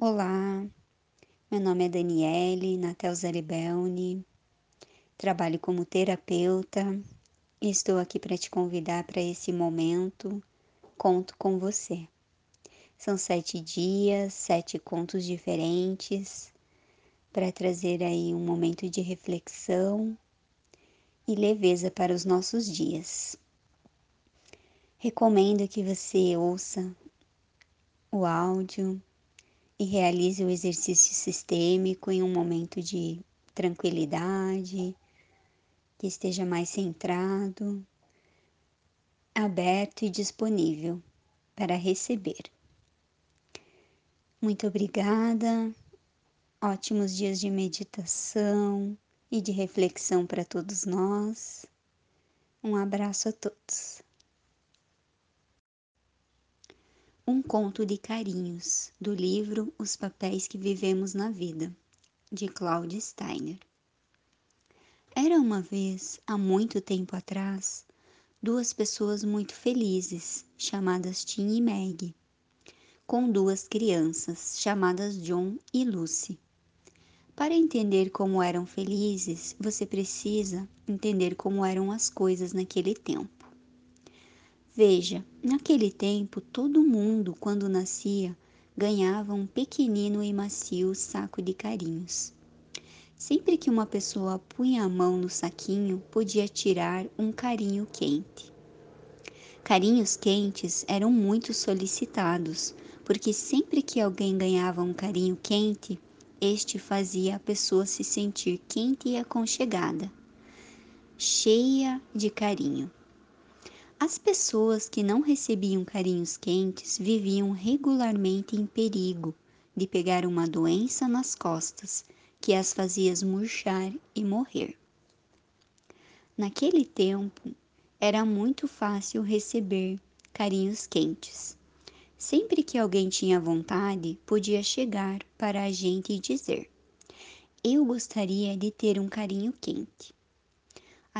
Olá, meu nome é Daniele Natel Zaribelni, trabalho como terapeuta e estou aqui para te convidar para esse momento. Conto com você. São sete dias, sete contos diferentes para trazer aí um momento de reflexão e leveza para os nossos dias. Recomendo que você ouça o áudio e realize o exercício sistêmico em um momento de tranquilidade, que esteja mais centrado, aberto e disponível para receber. Muito obrigada, ótimos dias de meditação e de reflexão para todos nós. Um abraço a todos. Um conto de carinhos, do livro Os Papéis que Vivemos na Vida, de Claudia Steiner. Era uma vez, há muito tempo atrás, duas pessoas muito felizes, chamadas Tim e Meg, com duas crianças, chamadas John e Lucy. Para entender como eram felizes, você precisa entender como eram as coisas naquele tempo. Veja, naquele tempo todo mundo, quando nascia, ganhava um pequenino e macio saco de carinhos. Sempre que uma pessoa punha a mão no saquinho, podia tirar um carinho quente. Carinhos quentes eram muito solicitados, porque sempre que alguém ganhava um carinho quente, este fazia a pessoa se sentir quente e aconchegada, cheia de carinho. As pessoas que não recebiam carinhos quentes viviam regularmente em perigo de pegar uma doença nas costas que as fazia murchar e morrer. Naquele tempo, era muito fácil receber carinhos quentes. Sempre que alguém tinha vontade, podia chegar para a gente e dizer: Eu gostaria de ter um carinho quente.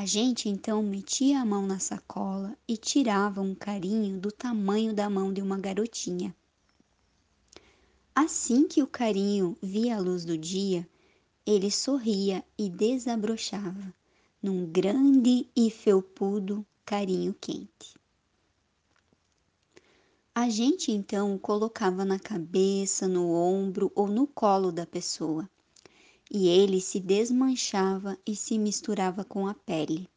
A gente então metia a mão na sacola e tirava um carinho do tamanho da mão de uma garotinha. Assim que o carinho via a luz do dia, ele sorria e desabrochava num grande e felpudo carinho quente. A gente então o colocava na cabeça, no ombro ou no colo da pessoa e ele se desmanchava e se misturava com a pele,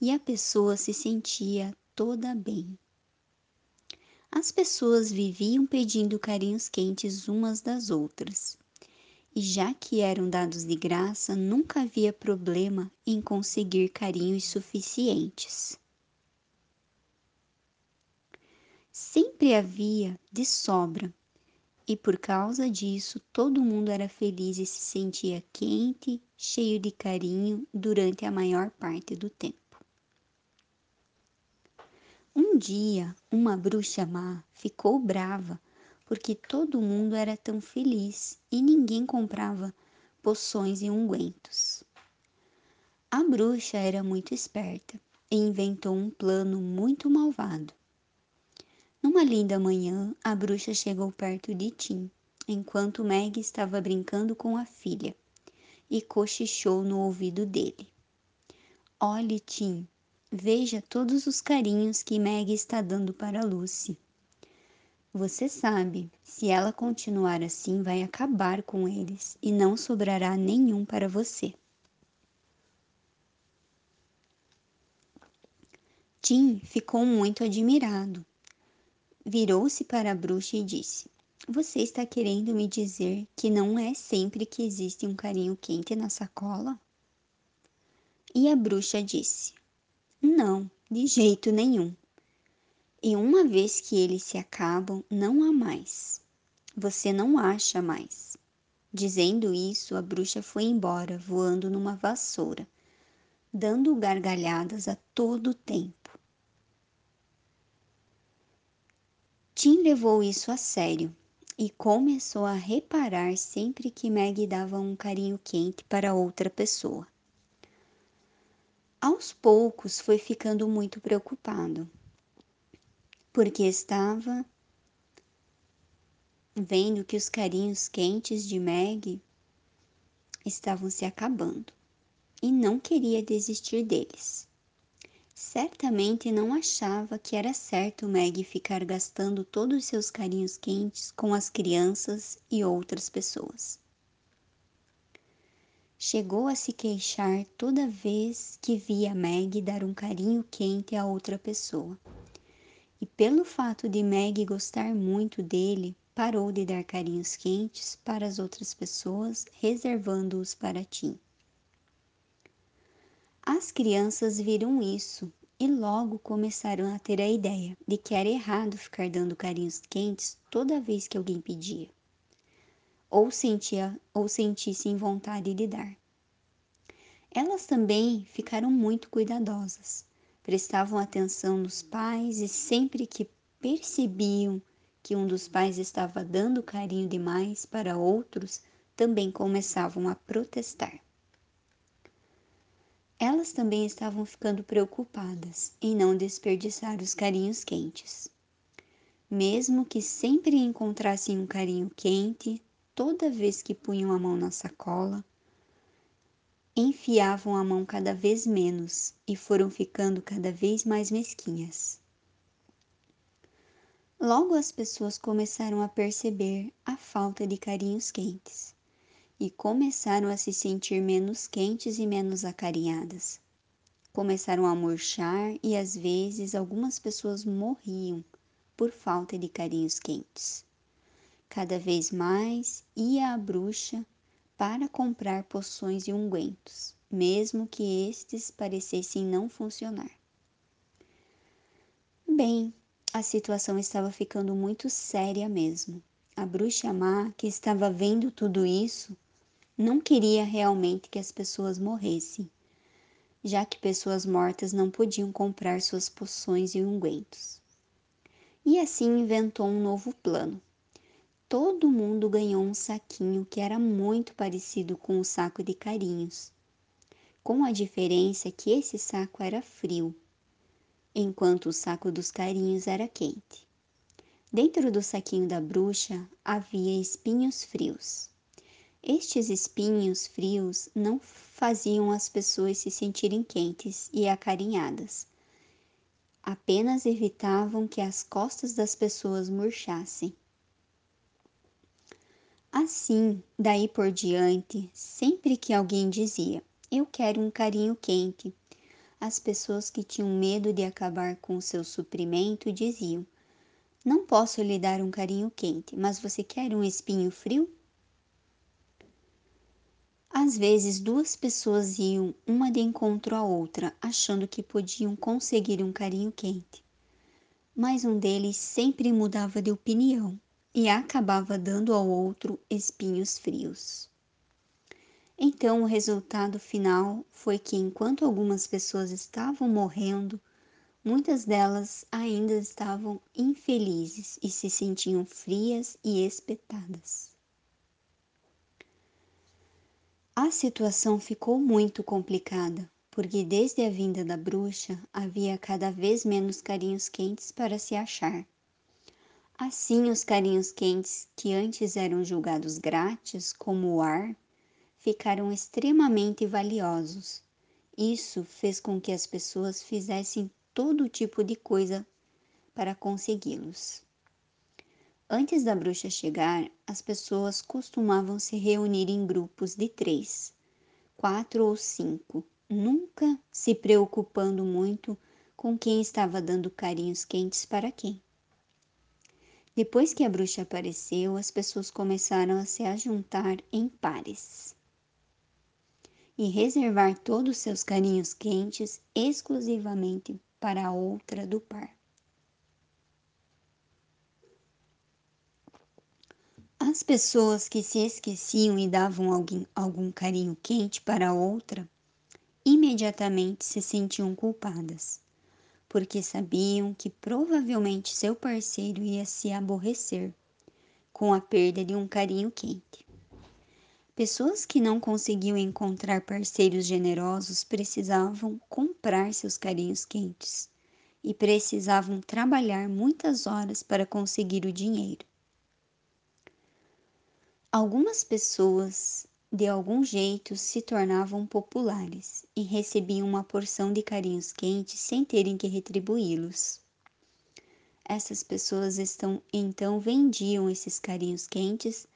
e a pessoa se sentia toda bem. As pessoas viviam pedindo carinhos quentes umas das outras, e já que eram dados de graça, nunca havia problema em conseguir carinhos suficientes. Sempre havia de sobra e por causa disso todo mundo era feliz e se sentia quente, cheio de carinho durante a maior parte do tempo. Um dia, uma bruxa má ficou brava porque todo mundo era tão feliz e ninguém comprava poções e ungüentos. A bruxa era muito esperta e inventou um plano muito malvado. Numa linda manhã, a bruxa chegou perto de Tim, enquanto Meg estava brincando com a filha, e cochichou no ouvido dele. Olhe, Tim, veja todos os carinhos que Meg está dando para Lucy. Você sabe, se ela continuar assim, vai acabar com eles e não sobrará nenhum para você. Tim ficou muito admirado virou-se para a bruxa e disse: Você está querendo me dizer que não é sempre que existe um carinho quente na sacola? E a bruxa disse: Não, de jeito nenhum. E uma vez que eles se acabam, não há mais. Você não acha mais. Dizendo isso, a bruxa foi embora, voando numa vassoura, dando gargalhadas a todo tempo. Tim levou isso a sério e começou a reparar sempre que Meg dava um carinho quente para outra pessoa. Aos poucos foi ficando muito preocupado, porque estava vendo que os carinhos quentes de Meg estavam se acabando e não queria desistir deles. Certamente não achava que era certo Meg ficar gastando todos os seus carinhos quentes com as crianças e outras pessoas. Chegou a se queixar toda vez que via Meg dar um carinho quente a outra pessoa. E pelo fato de Meg gostar muito dele, parou de dar carinhos quentes para as outras pessoas, reservando-os para Tim. As crianças viram isso e logo começaram a ter a ideia de que era errado ficar dando carinhos quentes toda vez que alguém pedia ou sentia ou sentissem vontade de dar. Elas também ficaram muito cuidadosas, prestavam atenção nos pais e sempre que percebiam que um dos pais estava dando carinho demais para outros, também começavam a protestar. Elas também estavam ficando preocupadas em não desperdiçar os carinhos quentes. Mesmo que sempre encontrassem um carinho quente, toda vez que punham a mão na sacola, enfiavam a mão cada vez menos e foram ficando cada vez mais mesquinhas. Logo as pessoas começaram a perceber a falta de carinhos quentes e começaram a se sentir menos quentes e menos acarinhadas. Começaram a murchar e às vezes algumas pessoas morriam por falta de carinhos quentes. Cada vez mais ia a bruxa para comprar poções e ungüentos, mesmo que estes parecessem não funcionar. Bem, a situação estava ficando muito séria mesmo. A bruxa má, que estava vendo tudo isso, não queria realmente que as pessoas morressem, já que pessoas mortas não podiam comprar suas poções e ungüentos. E assim inventou um novo plano todo mundo ganhou um saquinho que era muito parecido com o saco de carinhos, com a diferença que esse saco era frio, enquanto o saco dos carinhos era quente. Dentro do saquinho da bruxa havia espinhos frios. Estes espinhos frios não faziam as pessoas se sentirem quentes e acarinhadas, apenas evitavam que as costas das pessoas murchassem. Assim, daí por diante, sempre que alguém dizia: Eu quero um carinho quente, as pessoas que tinham medo de acabar com o seu suprimento diziam: Não posso lhe dar um carinho quente, mas você quer um espinho frio? Às vezes, duas pessoas iam uma de encontro à outra, achando que podiam conseguir um carinho quente. Mas um deles sempre mudava de opinião e acabava dando ao outro espinhos frios. Então, o resultado final foi que, enquanto algumas pessoas estavam morrendo, muitas delas ainda estavam infelizes e se sentiam frias e espetadas. A situação ficou muito complicada, porque desde a vinda da bruxa havia cada vez menos carinhos quentes para se achar Assim, os carinhos quentes, que antes eram julgados grátis, como o ar, ficaram extremamente valiosos. Isso fez com que as pessoas fizessem todo tipo de coisa para consegui-los. Antes da bruxa chegar, as pessoas costumavam se reunir em grupos de três, quatro ou cinco, nunca se preocupando muito com quem estava dando carinhos quentes para quem. Depois que a bruxa apareceu, as pessoas começaram a se ajuntar em pares e reservar todos os seus carinhos quentes exclusivamente para a outra do par. As pessoas que se esqueciam e davam alguém, algum carinho quente para outra imediatamente se sentiam culpadas porque sabiam que provavelmente seu parceiro ia se aborrecer com a perda de um carinho quente. Pessoas que não conseguiam encontrar parceiros generosos precisavam comprar seus carinhos quentes e precisavam trabalhar muitas horas para conseguir o dinheiro. Algumas pessoas, de algum jeito, se tornavam populares e recebiam uma porção de carinhos quentes sem terem que retribuí-los. Essas pessoas estão, então vendiam esses carinhos quentes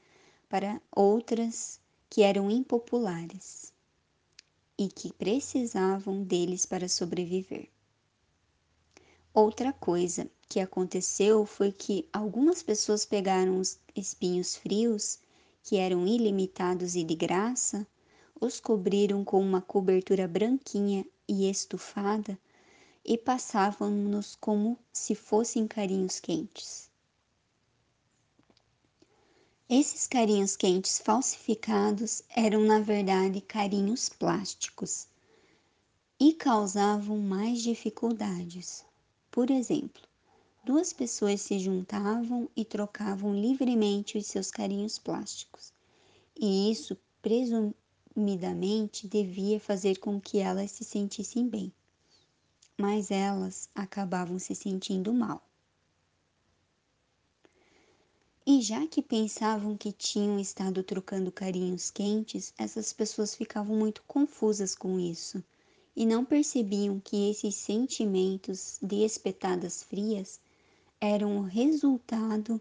para outras que eram impopulares e que precisavam deles para sobreviver. Outra coisa que aconteceu foi que algumas pessoas pegaram os espinhos frios, que eram ilimitados e de graça, os cobriram com uma cobertura branquinha e estufada e passavam-nos como se fossem carinhos quentes. Esses carinhos quentes falsificados eram, na verdade, carinhos plásticos e causavam mais dificuldades. Por exemplo, duas pessoas se juntavam e trocavam livremente os seus carinhos plásticos, e isso presumidamente devia fazer com que elas se sentissem bem, mas elas acabavam se sentindo mal. E já que pensavam que tinham estado trocando carinhos quentes, essas pessoas ficavam muito confusas com isso e não percebiam que esses sentimentos de espetadas frias eram o resultado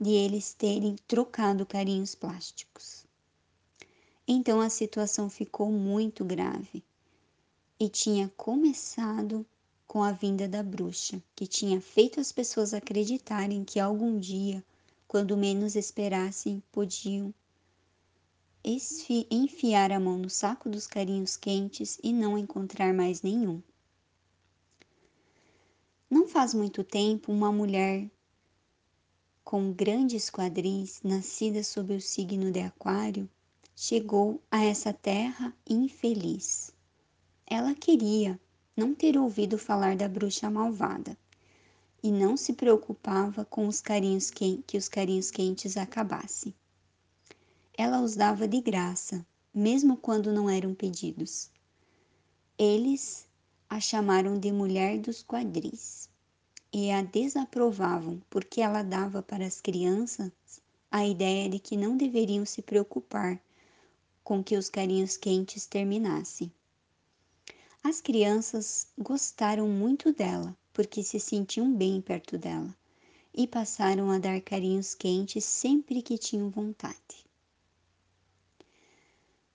de eles terem trocado carinhos plásticos. Então a situação ficou muito grave e tinha começado com a vinda da bruxa, que tinha feito as pessoas acreditarem que algum dia quando menos esperassem, podiam enfiar a mão no saco dos carinhos quentes e não encontrar mais nenhum. Não faz muito tempo, uma mulher com grandes quadris, nascida sob o signo de Aquário, chegou a essa terra infeliz. Ela queria não ter ouvido falar da bruxa malvada e não se preocupava com os carinhos que, que os carinhos quentes acabassem. Ela os dava de graça, mesmo quando não eram pedidos. Eles a chamaram de mulher dos quadris e a desaprovavam porque ela dava para as crianças a ideia de que não deveriam se preocupar com que os carinhos quentes terminassem. As crianças gostaram muito dela porque se sentiam bem perto dela e passaram a dar carinhos quentes sempre que tinham vontade.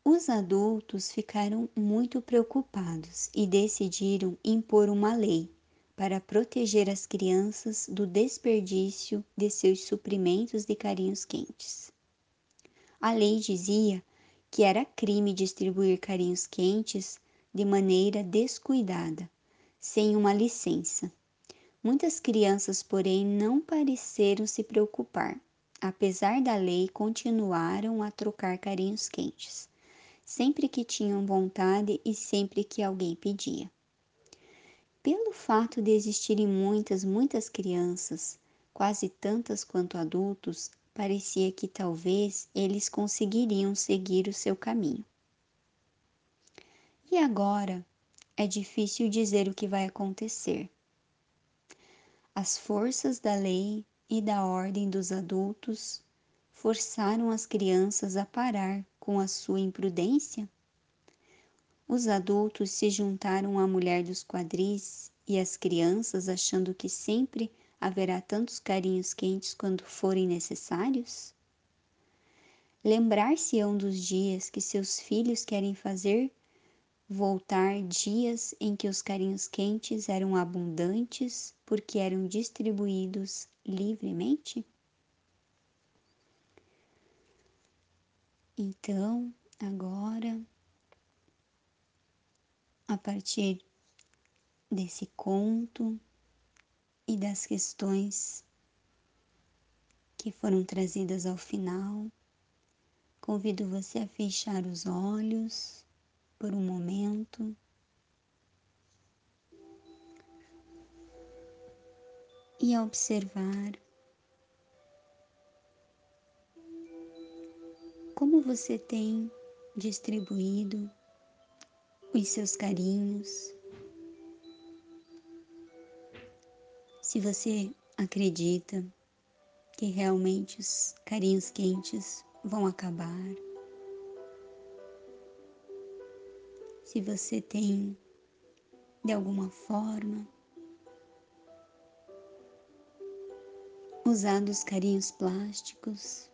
Os adultos ficaram muito preocupados e decidiram impor uma lei para proteger as crianças do desperdício de seus suprimentos de carinhos quentes. A lei dizia que era crime distribuir carinhos quentes de maneira descuidada sem uma licença. Muitas crianças, porém, não pareceram se preocupar. Apesar da lei, continuaram a trocar carinhos quentes, sempre que tinham vontade e sempre que alguém pedia. Pelo fato de existirem muitas, muitas crianças, quase tantas quanto adultos, parecia que talvez eles conseguiriam seguir o seu caminho. E agora, é difícil dizer o que vai acontecer. As forças da lei e da ordem dos adultos forçaram as crianças a parar com a sua imprudência? Os adultos se juntaram à mulher dos quadris e as crianças achando que sempre haverá tantos carinhos quentes quando forem necessários? Lembrar-se-ão dos dias que seus filhos querem fazer voltar dias em que os carinhos quentes eram abundantes porque eram distribuídos livremente? Então, agora, a partir desse conto e das questões que foram trazidas ao final, convido você a fechar os olhos por um momento. E a observar como você tem distribuído os seus carinhos. Se você acredita que realmente os carinhos quentes vão acabar. Se você tem, de alguma forma, usado os carinhos plásticos,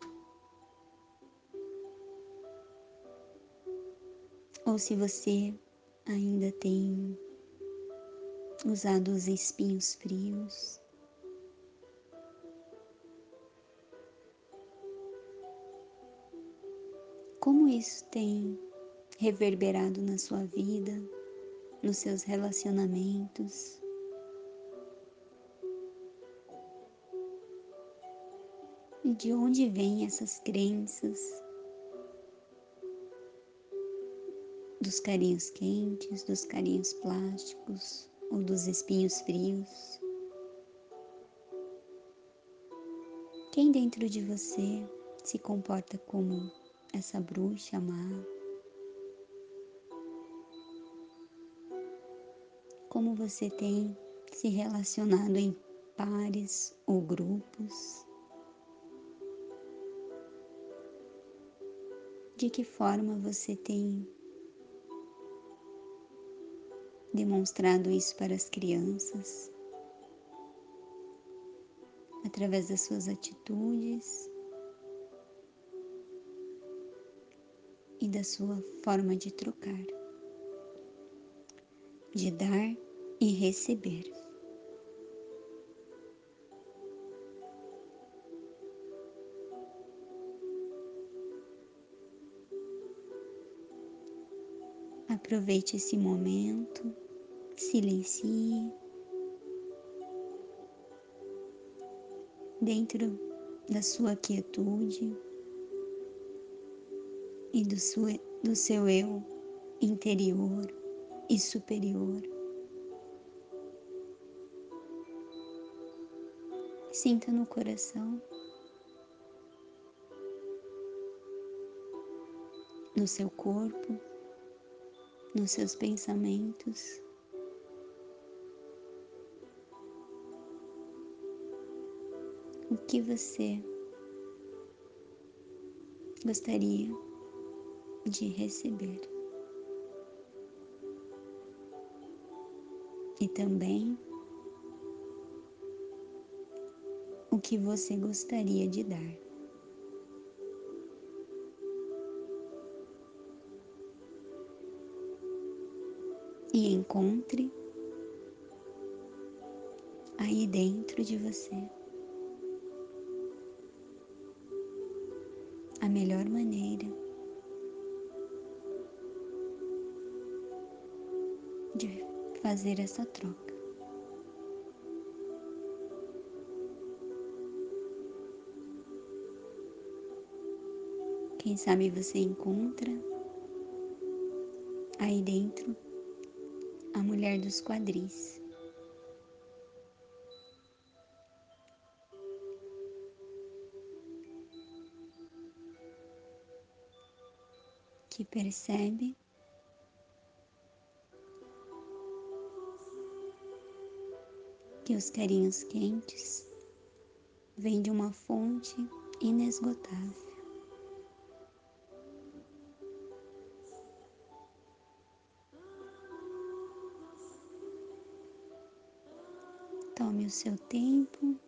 ou se você ainda tem usado os espinhos frios. Como isso tem reverberado na sua vida, nos seus relacionamentos? De onde vêm essas crenças? Dos carinhos quentes, dos carinhos plásticos ou dos espinhos frios. Quem dentro de você se comporta como essa bruxa má? Como você tem se relacionado em pares ou grupos? De que forma você tem demonstrado isso para as crianças, através das suas atitudes e da sua forma de trocar, de dar e receber. Aproveite esse momento, silencie. Dentro da sua quietude e do, sua, do seu eu interior e superior. Sinta no coração, no seu corpo nos seus pensamentos. O que você gostaria de receber? E também o que você gostaria de dar. E encontre aí dentro de você a melhor maneira de fazer essa troca. Quem sabe você encontra aí dentro mulher dos quadris. Que percebe que os carinhos quentes vêm de uma fonte inesgotável. Tome o seu tempo.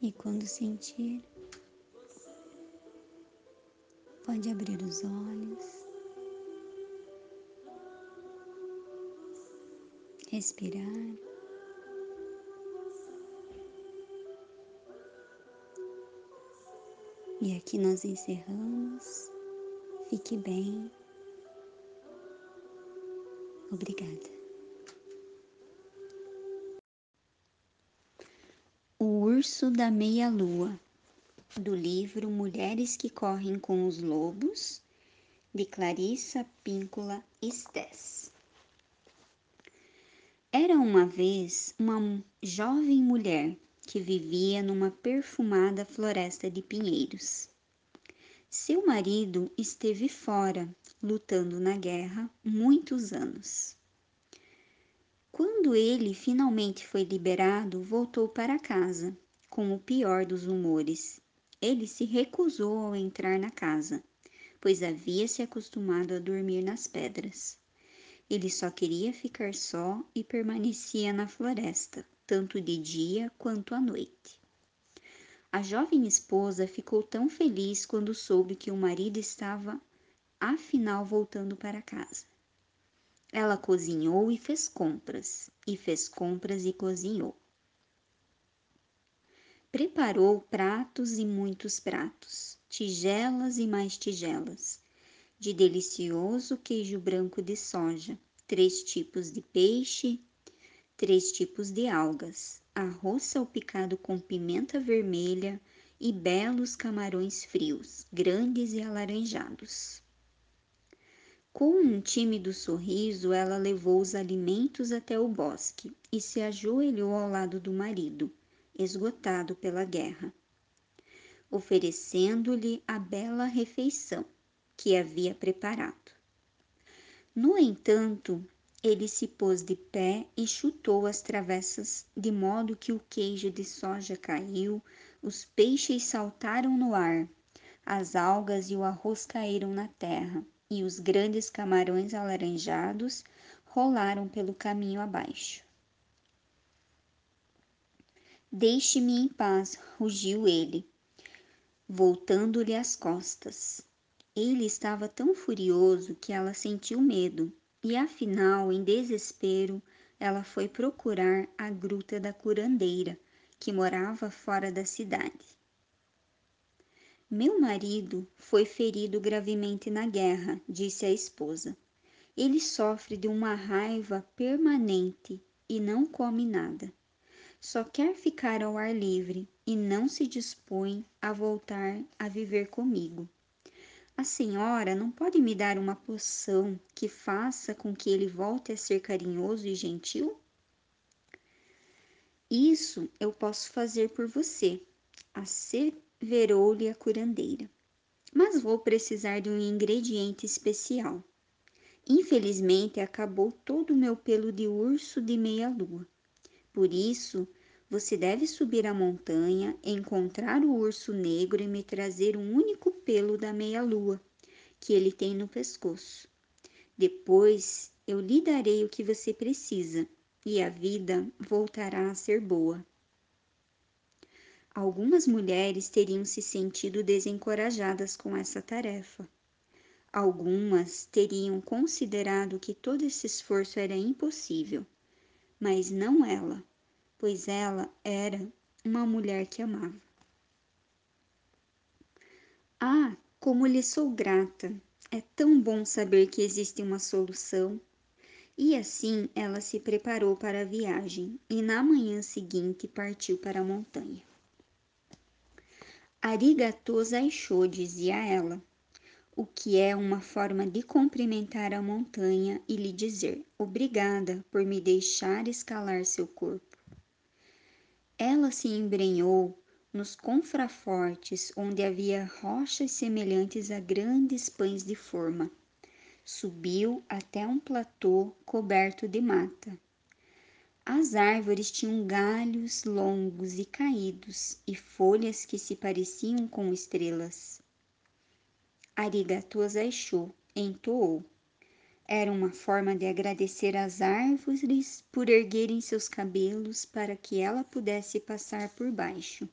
E quando sentir, pode abrir os olhos, respirar. E aqui nós encerramos. Fique bem. Obrigada. O Urso da Meia-Lua, do livro Mulheres que Correm com os Lobos, de Clarissa Píncola Estés. Era uma vez uma jovem mulher que vivia numa perfumada floresta de pinheiros. Seu marido esteve fora lutando na guerra muitos anos. Quando ele finalmente foi liberado, voltou para casa, com o pior dos humores. Ele se recusou ao entrar na casa, pois havia se acostumado a dormir nas pedras. Ele só queria ficar só e permanecia na floresta, tanto de dia quanto à noite. A jovem esposa ficou tão feliz quando soube que o marido estava afinal voltando para casa. Ela cozinhou e fez compras, e fez compras e cozinhou. Preparou pratos e muitos pratos, tigelas e mais tigelas, de delicioso queijo branco de soja, três tipos de peixe, três tipos de algas, arroz salpicado com pimenta vermelha e belos camarões frios, grandes e alaranjados. Com um tímido sorriso, ela levou os alimentos até o bosque e se ajoelhou ao lado do marido, esgotado pela guerra, oferecendo-lhe a bela refeição que havia preparado. No entanto, ele se pôs de pé e chutou as travessas, de modo que o queijo de soja caiu, os peixes saltaram no ar, as algas e o arroz caíram na terra e os grandes camarões alaranjados rolaram pelo caminho abaixo. Deixe-me em paz, rugiu ele, voltando-lhe as costas. Ele estava tão furioso que ela sentiu medo, e afinal, em desespero, ela foi procurar a gruta da curandeira, que morava fora da cidade. Meu marido foi ferido gravemente na guerra, disse a esposa. Ele sofre de uma raiva permanente e não come nada. Só quer ficar ao ar livre e não se dispõe a voltar a viver comigo. A senhora não pode me dar uma poção que faça com que ele volte a ser carinhoso e gentil? Isso eu posso fazer por você, asseverou-lhe a curandeira. Mas vou precisar de um ingrediente especial. Infelizmente, acabou todo o meu pelo de urso de meia-lua. Por isso, você deve subir a montanha, encontrar o urso negro e me trazer um único pelo da meia-lua que ele tem no pescoço. Depois eu lhe darei o que você precisa e a vida voltará a ser boa. Algumas mulheres teriam se sentido desencorajadas com essa tarefa. Algumas teriam considerado que todo esse esforço era impossível, mas não ela, pois ela era uma mulher que amava. Ah, como lhe sou grata! É tão bom saber que existe uma solução. E assim ela se preparou para a viagem e na manhã seguinte partiu para a montanha. Arigato Zaisho, dizia ela, o que é uma forma de cumprimentar a montanha e lhe dizer obrigada por me deixar escalar seu corpo. Ela se embrenhou nos confrafortes onde havia rochas semelhantes a grandes pães de forma. Subiu até um platô coberto de mata. As árvores tinham galhos longos e caídos e folhas que se pareciam com estrelas. Arigato Zaishu entoou. Era uma forma de agradecer às árvores por erguerem seus cabelos para que ela pudesse passar por baixo.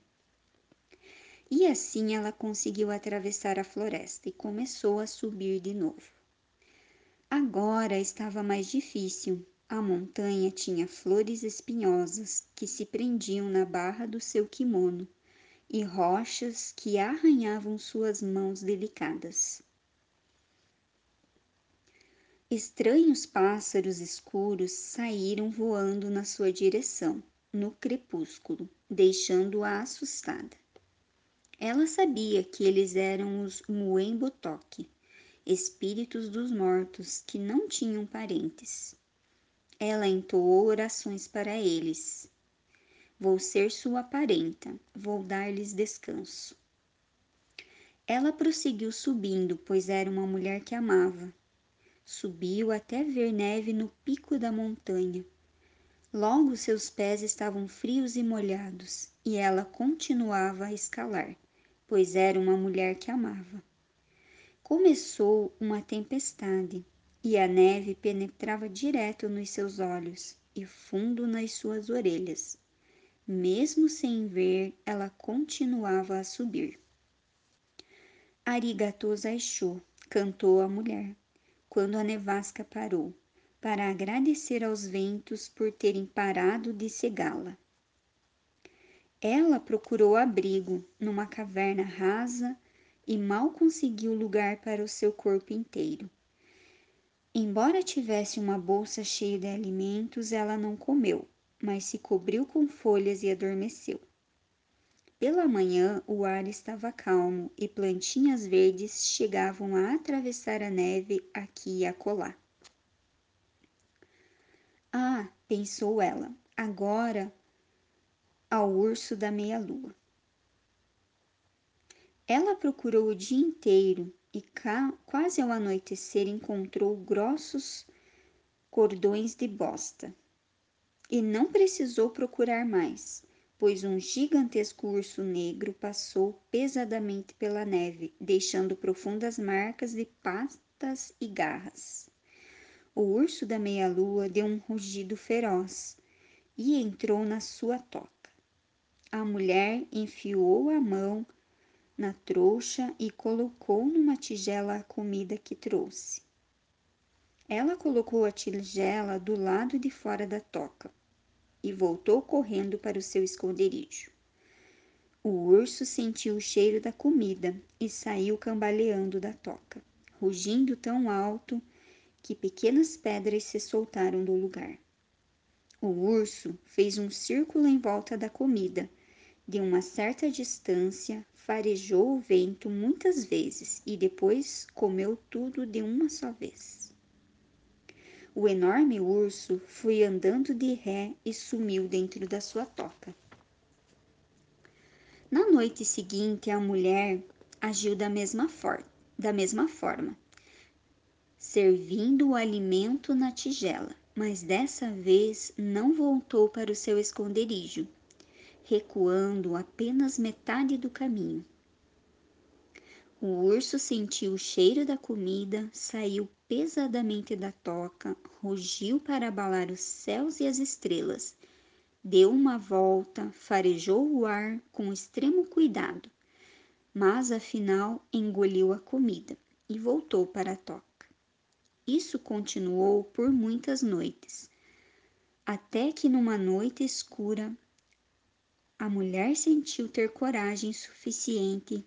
E assim ela conseguiu atravessar a floresta e começou a subir de novo. Agora estava mais difícil, a montanha tinha flores espinhosas que se prendiam na barra do seu kimono e rochas que arranhavam suas mãos delicadas. Estranhos pássaros escuros saíram voando na sua direção, no crepúsculo, deixando-a assustada. Ela sabia que eles eram os Muembotoque, espíritos dos mortos que não tinham parentes. Ela entoou orações para eles. Vou ser sua parenta, vou dar-lhes descanso. Ela prosseguiu subindo, pois era uma mulher que amava. Subiu até ver neve no pico da montanha. Logo seus pés estavam frios e molhados, e ela continuava a escalar, pois era uma mulher que amava. Começou uma tempestade, e a neve penetrava direto nos seus olhos e fundo nas suas orelhas. Mesmo sem ver, ela continuava a subir. Arigato Zaisho, cantou a mulher, quando a nevasca parou para agradecer aos ventos por terem parado de cegá-la. Ela procurou abrigo numa caverna rasa e mal conseguiu lugar para o seu corpo inteiro. Embora tivesse uma bolsa cheia de alimentos, ela não comeu, mas se cobriu com folhas e adormeceu. Pela manhã, o ar estava calmo e plantinhas verdes chegavam a atravessar a neve aqui e acolá. Ah, pensou ela, agora ao urso da meia-lua. Ela procurou o dia inteiro e quase ao anoitecer encontrou grossos cordões de bosta. E não precisou procurar mais, pois um gigantesco urso negro passou pesadamente pela neve, deixando profundas marcas de patas e garras. O urso da meia-lua deu um rugido feroz e entrou na sua toca. A mulher enfiou a mão na trouxa e colocou numa tigela a comida que trouxe. Ela colocou a tigela do lado de fora da toca e voltou correndo para o seu esconderijo. O urso sentiu o cheiro da comida e saiu cambaleando da toca, rugindo tão alto que pequenas pedras se soltaram do lugar. O urso fez um círculo em volta da comida. De uma certa distância, farejou o vento muitas vezes e depois comeu tudo de uma só vez. O enorme urso foi andando de ré e sumiu dentro da sua toca. Na noite seguinte, a mulher agiu da mesma, for da mesma forma servindo o alimento na tigela, mas dessa vez não voltou para o seu esconderijo, recuando apenas metade do caminho. O urso sentiu o cheiro da comida, saiu pesadamente da toca, rugiu para abalar os céus e as estrelas, deu uma volta, farejou o ar com extremo cuidado, mas afinal engoliu a comida e voltou para a toca. Isso continuou por muitas noites, até que numa noite escura a mulher sentiu ter coragem suficiente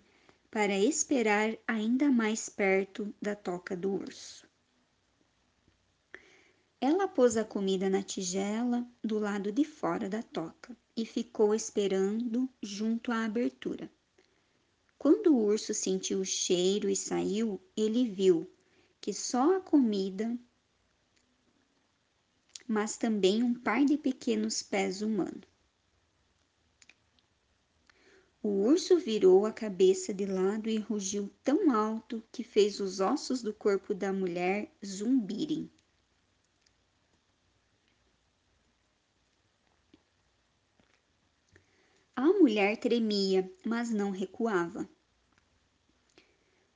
para esperar ainda mais perto da toca do urso. Ela pôs a comida na tigela do lado de fora da toca e ficou esperando junto à abertura. Quando o urso sentiu o cheiro e saiu, ele viu que só a comida, mas também um par de pequenos pés humanos. O urso virou a cabeça de lado e rugiu tão alto que fez os ossos do corpo da mulher zumbirem. A mulher tremia, mas não recuava.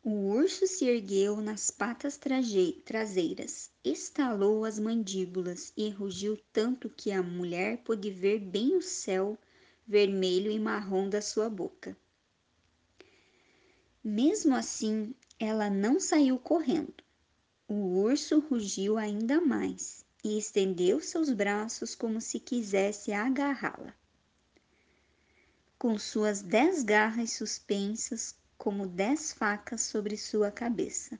O urso se ergueu nas patas traseiras, estalou as mandíbulas e rugiu tanto que a mulher pôde ver bem o céu vermelho e marrom da sua boca. Mesmo assim, ela não saiu correndo. O urso rugiu ainda mais e estendeu seus braços como se quisesse agarrá-la. Com suas dez garras suspensas, como dez facas sobre sua cabeça.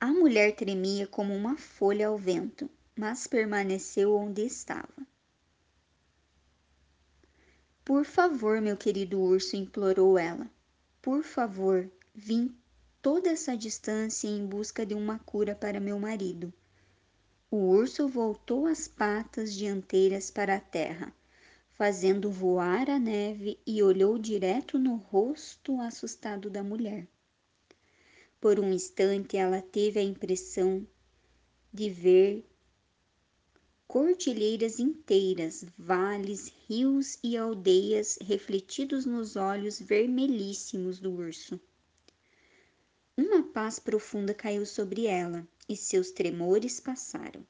A mulher tremia como uma folha ao vento, mas permaneceu onde estava. Por favor, meu querido urso, implorou ela. Por favor, vim toda essa distância em busca de uma cura para meu marido. O urso voltou as patas dianteiras para a terra fazendo voar a neve e olhou direto no rosto assustado da mulher. Por um instante ela teve a impressão de ver cordilheiras inteiras, vales, rios e aldeias refletidos nos olhos vermelhíssimos do urso. Uma paz profunda caiu sobre ela e seus tremores passaram.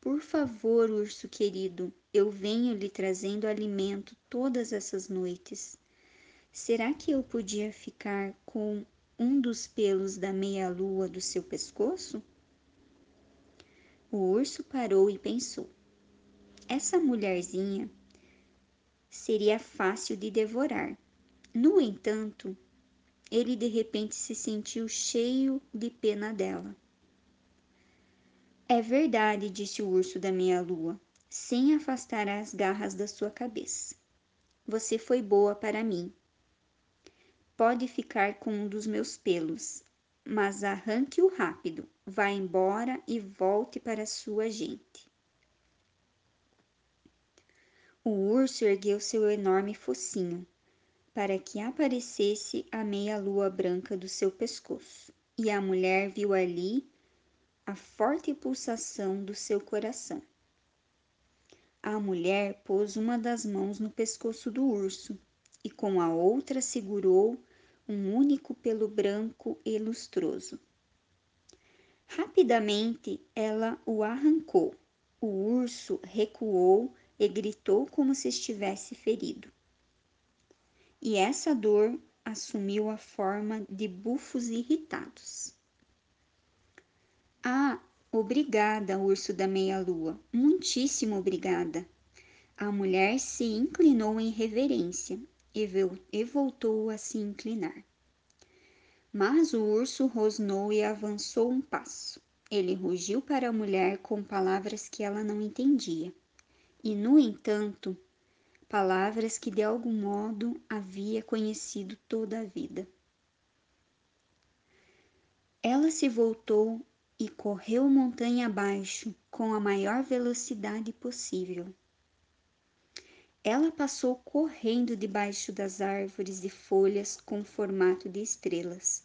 Por favor, urso querido, eu venho lhe trazendo alimento todas essas noites. Será que eu podia ficar com um dos pelos da meia-lua do seu pescoço? O urso parou e pensou. Essa mulherzinha seria fácil de devorar. No entanto, ele de repente se sentiu cheio de pena dela. É verdade, disse o urso da meia-lua, sem afastar as garras da sua cabeça. Você foi boa para mim. Pode ficar com um dos meus pelos, mas arranque-o rápido. Vá embora e volte para sua gente. O urso ergueu seu enorme focinho para que aparecesse a meia-lua branca do seu pescoço, e a mulher viu ali a forte pulsação do seu coração. A mulher pôs uma das mãos no pescoço do urso e com a outra segurou um único pelo branco e lustroso. Rapidamente ela o arrancou. O urso recuou e gritou como se estivesse ferido. E essa dor assumiu a forma de bufos irritados. Ah, obrigada, urso da meia-lua, muitíssimo obrigada. A mulher se inclinou em reverência e voltou a se inclinar. Mas o urso rosnou e avançou um passo. Ele rugiu para a mulher com palavras que ela não entendia. E, no entanto, palavras que de algum modo havia conhecido toda a vida. Ela se voltou e correu montanha abaixo com a maior velocidade possível. Ela passou correndo debaixo das árvores de folhas com formato de estrelas,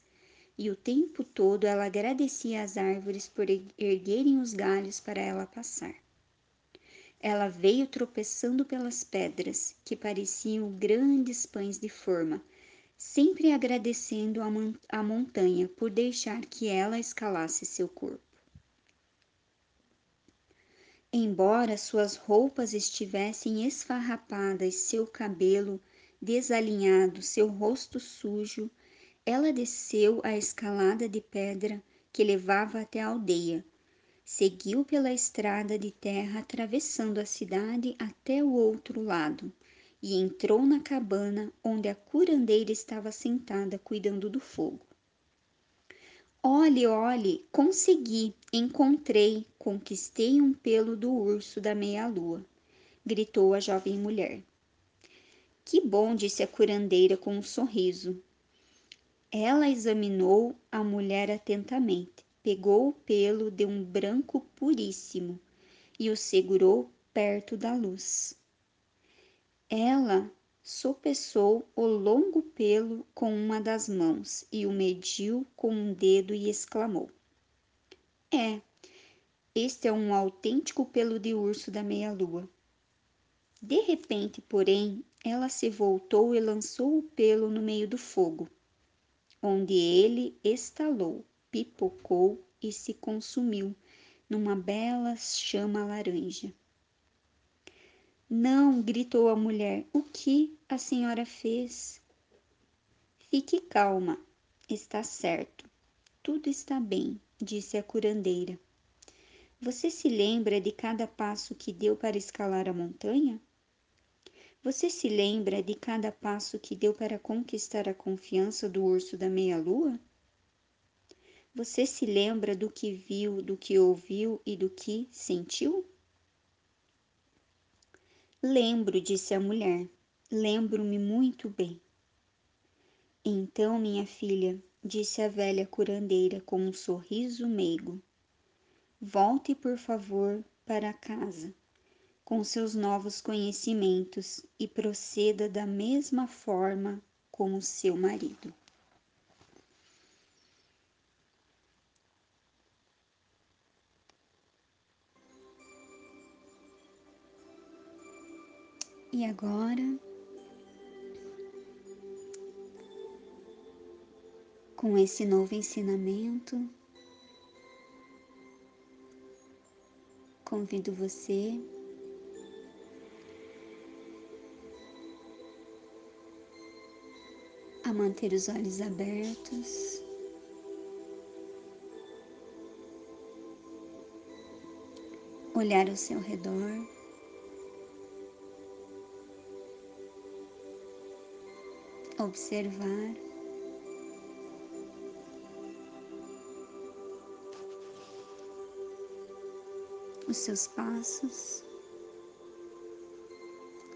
e o tempo todo ela agradecia às árvores por erguerem os galhos para ela passar. Ela veio tropeçando pelas pedras, que pareciam grandes pães de forma, sempre agradecendo a montanha por deixar que ela escalasse seu corpo. Embora suas roupas estivessem esfarrapadas, seu cabelo desalinhado, seu rosto sujo, ela desceu a escalada de pedra que levava até a aldeia. Seguiu pela estrada de terra atravessando a cidade até o outro lado e entrou na cabana onde a curandeira estava sentada cuidando do fogo. Olhe, olhe, consegui, encontrei, conquistei um pelo do urso da meia-lua, gritou a jovem mulher. Que bom, disse a curandeira com um sorriso. Ela examinou a mulher atentamente, pegou o pelo de um branco puríssimo e o segurou perto da luz. Ela sopesou o longo pelo com uma das mãos e o mediu com um dedo e exclamou: É, este é um autêntico pelo de urso da meia-lua. De repente, porém, ela se voltou e lançou o pelo no meio do fogo, onde ele estalou, pipocou e se consumiu numa bela chama laranja. Não, gritou a mulher. O que a senhora fez? Fique calma, está certo. Tudo está bem, disse a curandeira. Você se lembra de cada passo que deu para escalar a montanha? Você se lembra de cada passo que deu para conquistar a confiança do urso da meia-lua? Você se lembra do que viu, do que ouviu e do que sentiu? Lembro, disse a mulher, lembro-me muito bem. Então, minha filha, disse a velha curandeira com um sorriso meigo, Volte, por favor, para casa com seus novos conhecimentos e proceda da mesma forma como seu marido. E agora, com esse novo ensinamento, convido você a manter os olhos abertos. Olhar ao seu redor. observar os seus passos,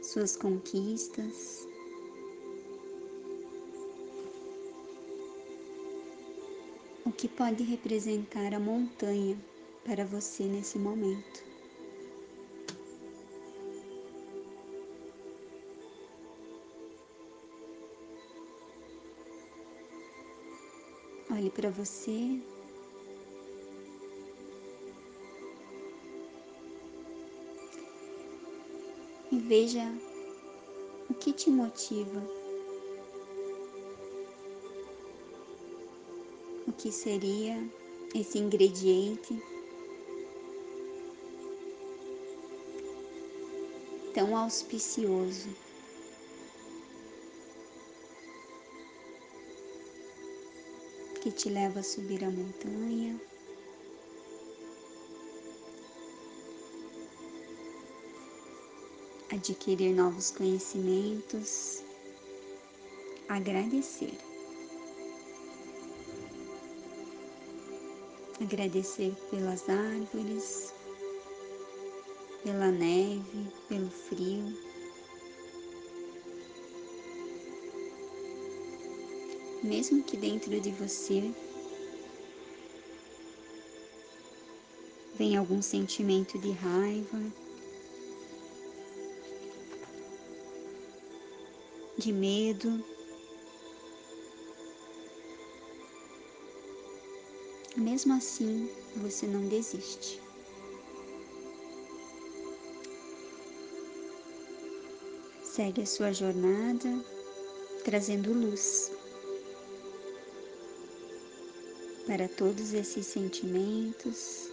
suas conquistas. O que pode representar a montanha para você nesse momento? Olhe para você. E veja o que te motiva. O que seria esse ingrediente tão auspicioso que te leva a subir a montanha. Adquirir novos conhecimentos, agradecer. Agradecer pelas árvores, pela neve, pelo frio. mesmo que dentro de você venha algum sentimento de raiva, de medo, mesmo assim você não desiste. Segue a sua jornada trazendo luz. para todos esses sentimentos,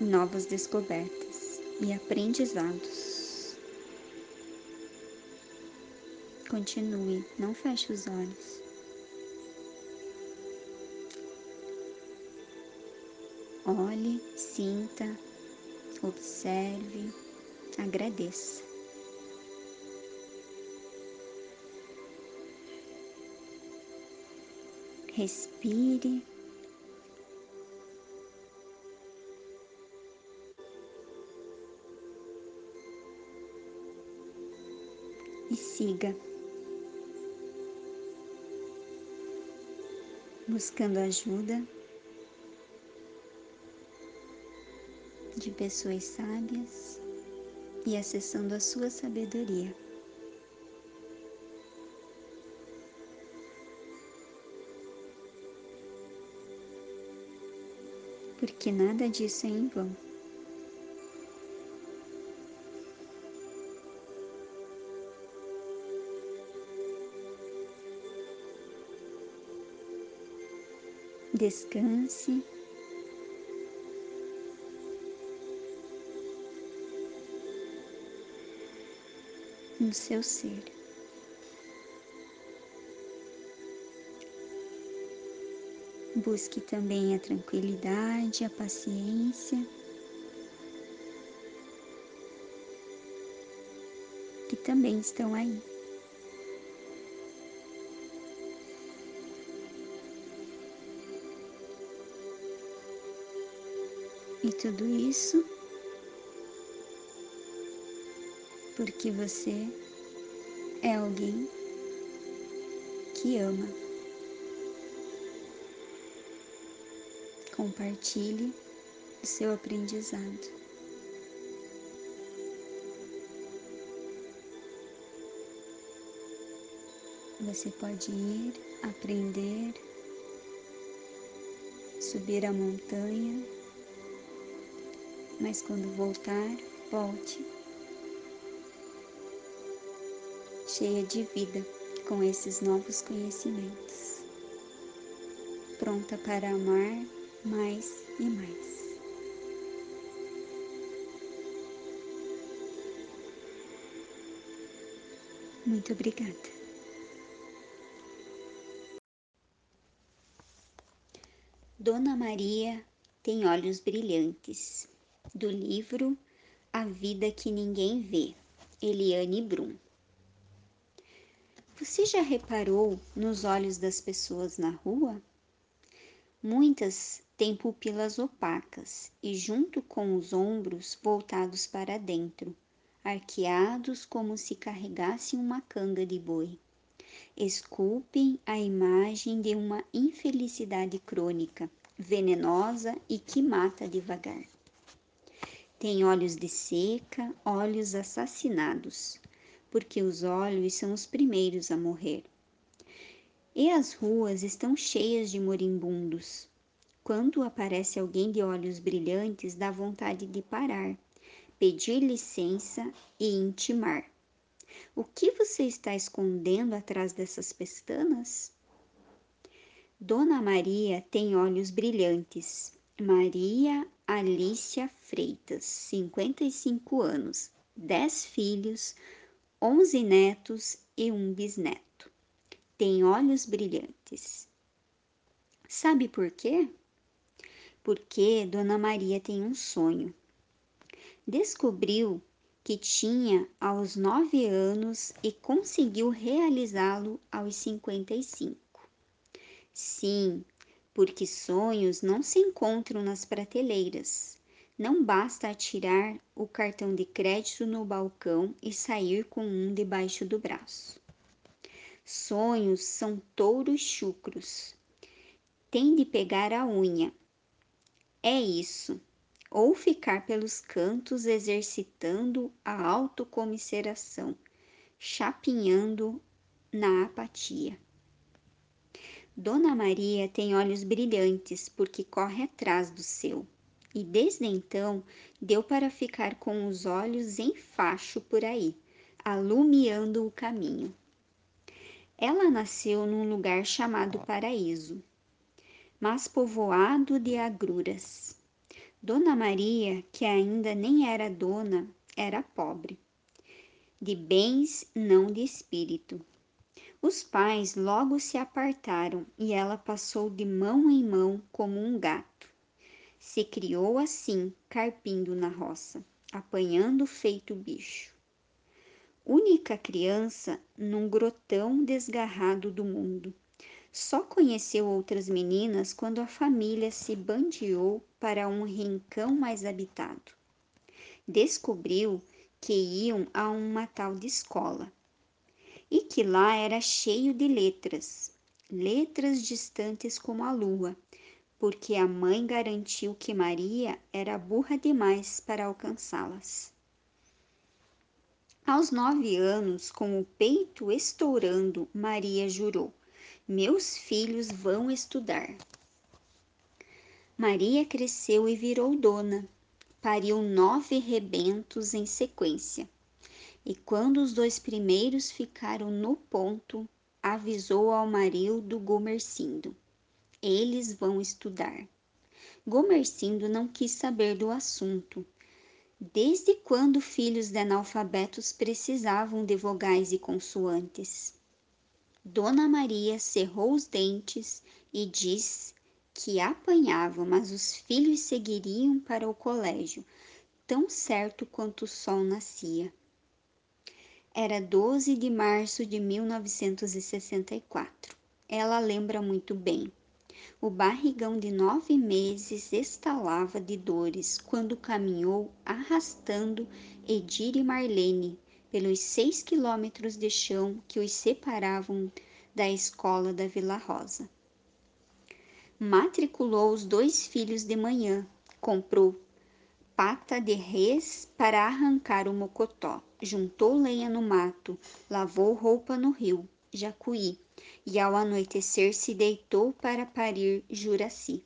novas descobertas e aprendizados. Continue, não feche os olhos. Olhe, sinta, observe, agradeça. respire. E siga, buscando ajuda de pessoas sábias e acessando a sua sabedoria. porque nada disso é em vão. Descanse. No seu ser. Busque também a tranquilidade, a paciência, que também estão aí. Tudo isso porque você é alguém que ama. compartilhe o seu aprendizado. Você pode ir, aprender, subir a montanha, mas quando voltar, volte cheia de vida com esses novos conhecimentos, pronta para amar mais e mais. Muito obrigada. Dona Maria tem olhos brilhantes. Do livro A Vida que Ninguém Vê, Eliane Brum. Você já reparou nos olhos das pessoas na rua? Muitas têm pupilas opacas e, junto com os ombros voltados para dentro, arqueados como se carregassem uma canga de boi. Esculpem a imagem de uma infelicidade crônica, venenosa e que mata devagar. Tem olhos de seca, olhos assassinados, porque os olhos são os primeiros a morrer. E as ruas estão cheias de moribundos. Quando aparece alguém de olhos brilhantes, dá vontade de parar pedir licença e intimar. O que você está escondendo atrás dessas pestanas? Dona Maria tem olhos brilhantes. Maria Alicia Freitas, 55 anos, 10 filhos, 11 netos e um bisneto. Tem olhos brilhantes. Sabe por quê? Porque Dona Maria tem um sonho descobriu que tinha aos nove anos e conseguiu realizá-lo aos cinquenta e cinco. Sim, porque sonhos não se encontram nas prateleiras. Não basta atirar o cartão de crédito no balcão e sair com um debaixo do braço. Sonhos são touros chucros. Tem de pegar a unha. É isso ou ficar pelos cantos exercitando a autocomiseração, chapinhando na apatia. Dona Maria tem olhos brilhantes porque corre atrás do seu, e desde então deu para ficar com os olhos em facho por aí, alumiando o caminho. Ela nasceu num lugar chamado Paraíso, mas povoado de agruras Dona Maria, que ainda nem era dona, era pobre, de bens, não de espírito. Os pais logo se apartaram e ela passou de mão em mão como um gato. Se criou assim, carpindo na roça, apanhando feito bicho. Única criança num grotão desgarrado do mundo só conheceu outras meninas quando a família se bandeou para um rincão mais habitado. Descobriu que iam a uma tal de escola e que lá era cheio de letras, letras distantes como a lua, porque a mãe garantiu que Maria era burra demais para alcançá-las. Aos nove anos, com o peito estourando, Maria jurou: meus filhos vão estudar. Maria cresceu e virou dona. Pariu nove rebentos em sequência. E quando os dois primeiros ficaram no ponto, avisou ao marido Gomercindo: Eles vão estudar. Gomercindo não quis saber do assunto. Desde quando filhos de analfabetos precisavam de vogais e consoantes? Dona Maria cerrou os dentes e disse que apanhava, mas os filhos seguiriam para o colégio, tão certo quanto o sol nascia. Era 12 de março de 1964. Ela lembra muito bem. O barrigão de nove meses estalava de dores quando caminhou arrastando Edir e Marlene pelos seis quilômetros de chão que os separavam da escola da Vila Rosa. Matriculou os dois filhos de manhã, comprou pata de res para arrancar o mocotó, juntou lenha no mato, lavou roupa no rio, Jacuí, e ao anoitecer se deitou para parir Juraci.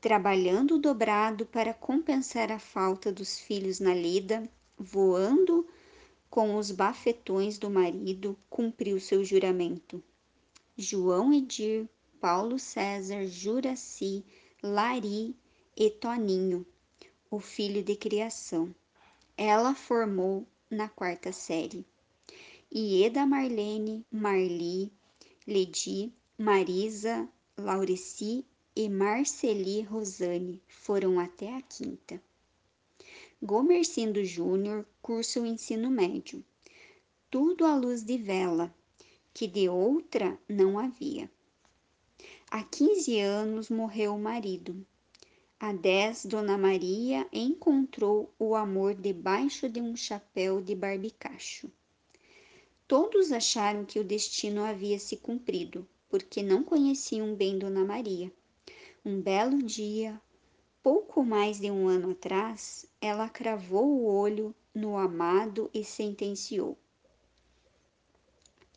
Trabalhando dobrado para compensar a falta dos filhos na lida, voando com os bafetões do marido, cumpriu seu juramento. João Edir, Paulo César, Juraci, Lari e Toninho, o filho de criação. Ela formou na quarta série. Ieda Marlene, Marli, Ledi, Marisa, Laureci e Marceli Rosane foram até a quinta. Gomercindo Júnior cursa o ensino médio. Tudo à luz de vela, que de outra não havia. Há 15 anos morreu o marido. Há 10, Dona Maria encontrou o amor debaixo de um chapéu de barbicacho. Todos acharam que o destino havia se cumprido, porque não conheciam bem Dona Maria. Um belo dia, pouco mais de um ano atrás, ela cravou o olho no amado e sentenciou: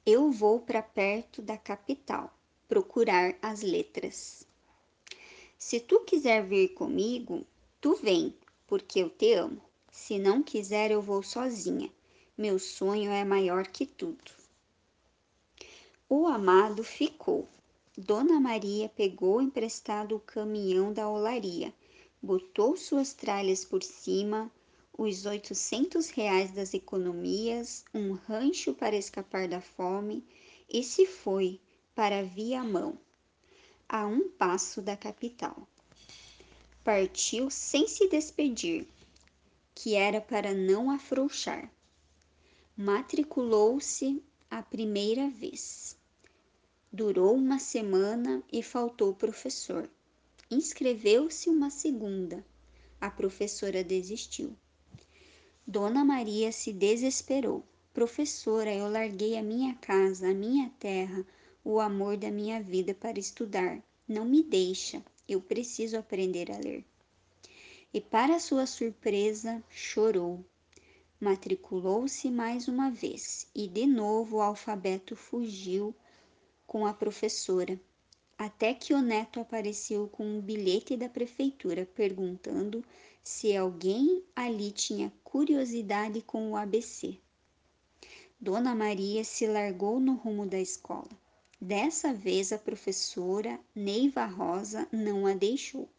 Eu vou para perto da capital procurar as letras. Se tu quiser vir comigo, tu vem, porque eu te amo. Se não quiser, eu vou sozinha. Meu sonho é maior que tudo. O amado ficou. Dona Maria pegou emprestado o caminhão da olaria botou suas tralhas por cima, os oitocentos reais das economias, um rancho para escapar da fome e se foi para Viamão, a um passo da capital. Partiu sem se despedir, que era para não afrouxar. Matriculou-se a primeira vez. Durou uma semana e faltou professor. Inscreveu-se uma segunda. A professora desistiu. Dona Maria se desesperou. Professora, eu larguei a minha casa, a minha terra, o amor da minha vida para estudar. Não me deixa, eu preciso aprender a ler. E, para sua surpresa, chorou. Matriculou-se mais uma vez e, de novo, o alfabeto fugiu com a professora até que o neto apareceu com um bilhete da prefeitura perguntando se alguém ali tinha curiosidade com o ABC. Dona Maria se largou no rumo da escola. Dessa vez a professora Neiva Rosa não a deixou.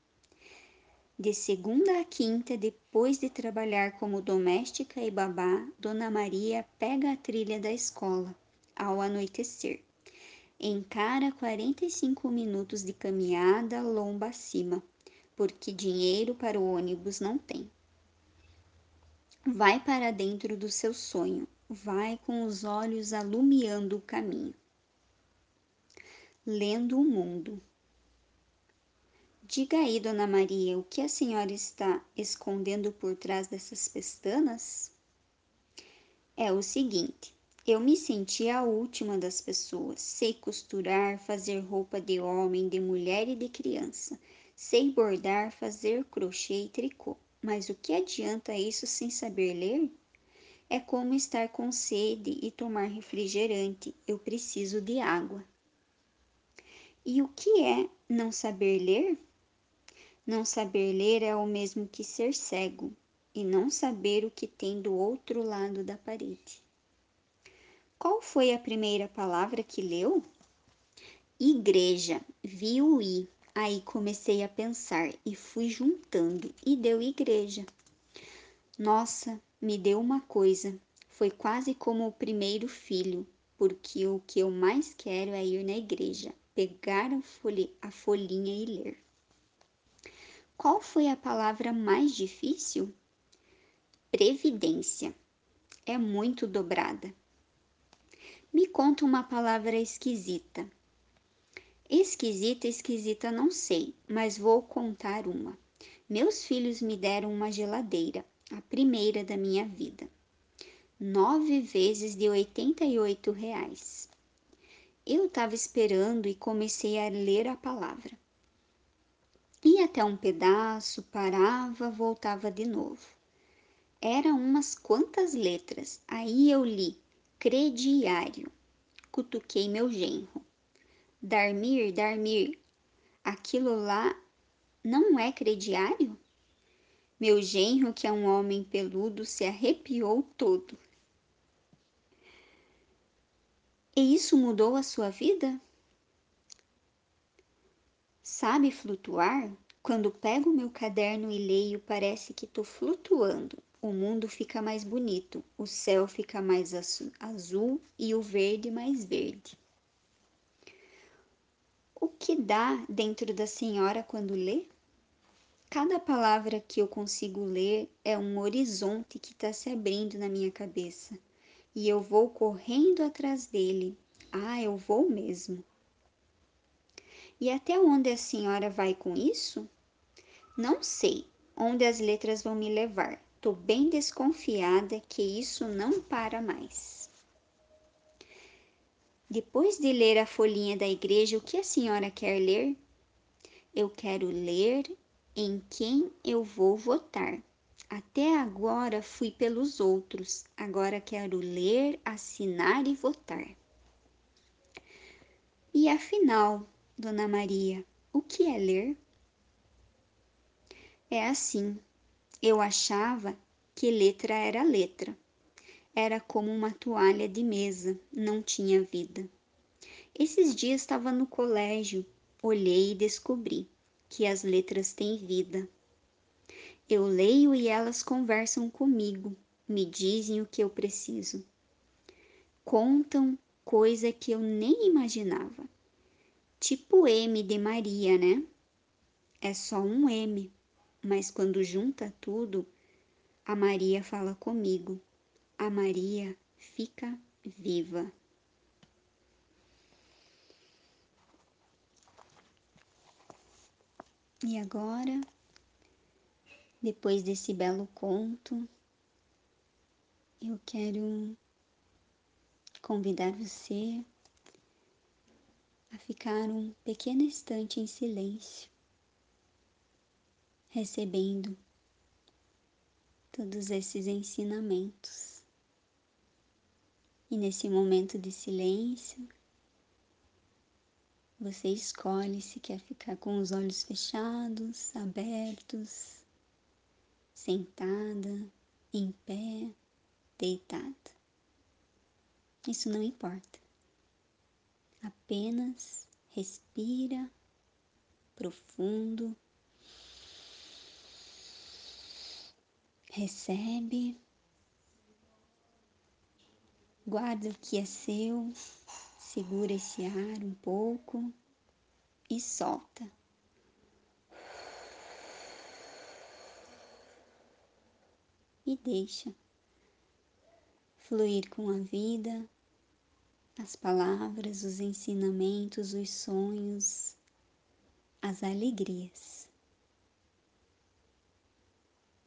De segunda a quinta, depois de trabalhar como doméstica e babá, Dona Maria pega a trilha da escola ao anoitecer encara 45 minutos de caminhada lomba acima, porque dinheiro para o ônibus não tem. Vai para dentro do seu sonho, vai com os olhos alumiando o caminho. Lendo o mundo. Diga aí, Dona Maria, o que a senhora está escondendo por trás dessas pestanas? É o seguinte: eu me senti a última das pessoas. Sei costurar, fazer roupa de homem, de mulher e de criança. Sei bordar, fazer crochê e tricô. Mas o que adianta isso sem saber ler? É como estar com sede e tomar refrigerante. Eu preciso de água. E o que é não saber ler? Não saber ler é o mesmo que ser cego e não saber o que tem do outro lado da parede. Qual foi a primeira palavra que leu? Igreja. Vi o i. Aí comecei a pensar e fui juntando e deu igreja. Nossa, me deu uma coisa. Foi quase como o primeiro filho, porque o que eu mais quero é ir na igreja, pegar a, folhinha e ler. Qual foi a palavra mais difícil? Previdência. É muito dobrada. Me conta uma palavra esquisita. Esquisita, esquisita, não sei, mas vou contar uma. Meus filhos me deram uma geladeira, a primeira da minha vida. Nove vezes de 88 reais. Eu estava esperando e comecei a ler a palavra. Ia até um pedaço, parava, voltava de novo. Eram umas quantas letras. Aí eu li crediário. Cutuquei meu genro. Darmir, Darmir, aquilo lá não é crediário? Meu genro, que é um homem peludo, se arrepiou todo. E isso mudou a sua vida? Sabe flutuar? Quando pego meu caderno e leio, parece que estou flutuando. O mundo fica mais bonito, o céu fica mais azul e o verde mais verde. O que dá dentro da senhora quando lê? Cada palavra que eu consigo ler é um horizonte que está se abrindo na minha cabeça e eu vou correndo atrás dele. Ah, eu vou mesmo. E até onde a senhora vai com isso? Não sei onde as letras vão me levar. Tô bem desconfiada que isso não para mais. Depois de ler a folhinha da igreja, o que a senhora quer ler? Eu quero ler em quem eu vou votar. Até agora fui pelos outros, agora quero ler, assinar e votar. E afinal, Dona Maria, o que é ler? É assim, eu achava que letra era letra. Era como uma toalha de mesa, não tinha vida. Esses dias estava no colégio, olhei e descobri que as letras têm vida. Eu leio e elas conversam comigo, me dizem o que eu preciso. Contam coisa que eu nem imaginava. Tipo M de Maria, né? É só um M, mas quando junta tudo, a Maria fala comigo. A Maria fica viva. E agora, depois desse belo conto, eu quero convidar você a ficar um pequeno instante em silêncio, recebendo todos esses ensinamentos. E nesse momento de silêncio, você escolhe se quer ficar com os olhos fechados, abertos, sentada, em pé, deitada. Isso não importa. Apenas respira profundo, recebe, guarda o que é seu, segura esse ar um pouco e solta. E deixa fluir com a vida as palavras, os ensinamentos, os sonhos, as alegrias.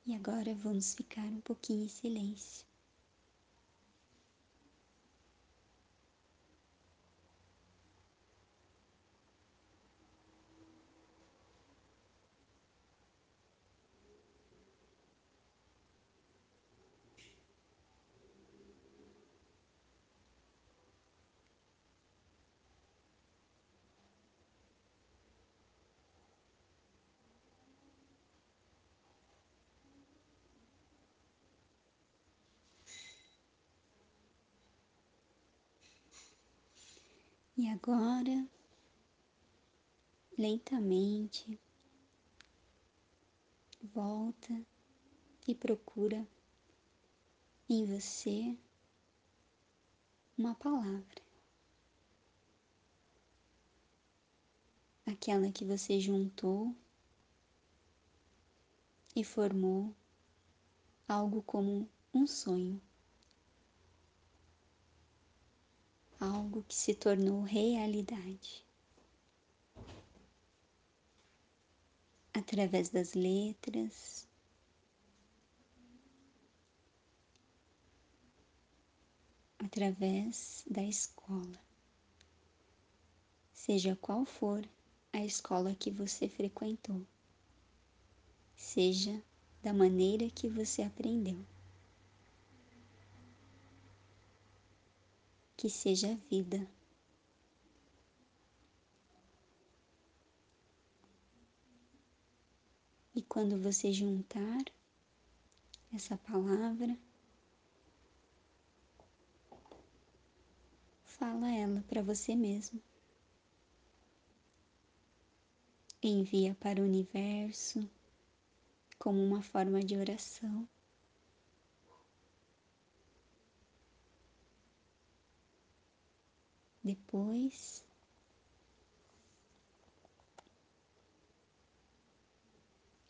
E agora vamos ficar um pouquinho em silêncio. E agora, lentamente, volta e procura em você uma palavra. Aquela que você juntou e formou algo como um sonho. Algo que se tornou realidade. Através das letras, através da escola, seja qual for a escola que você frequentou, seja da maneira que você aprendeu. Que seja vida. E quando você juntar essa palavra, fala ela para você mesmo. Envia para o universo como uma forma de oração. Depois,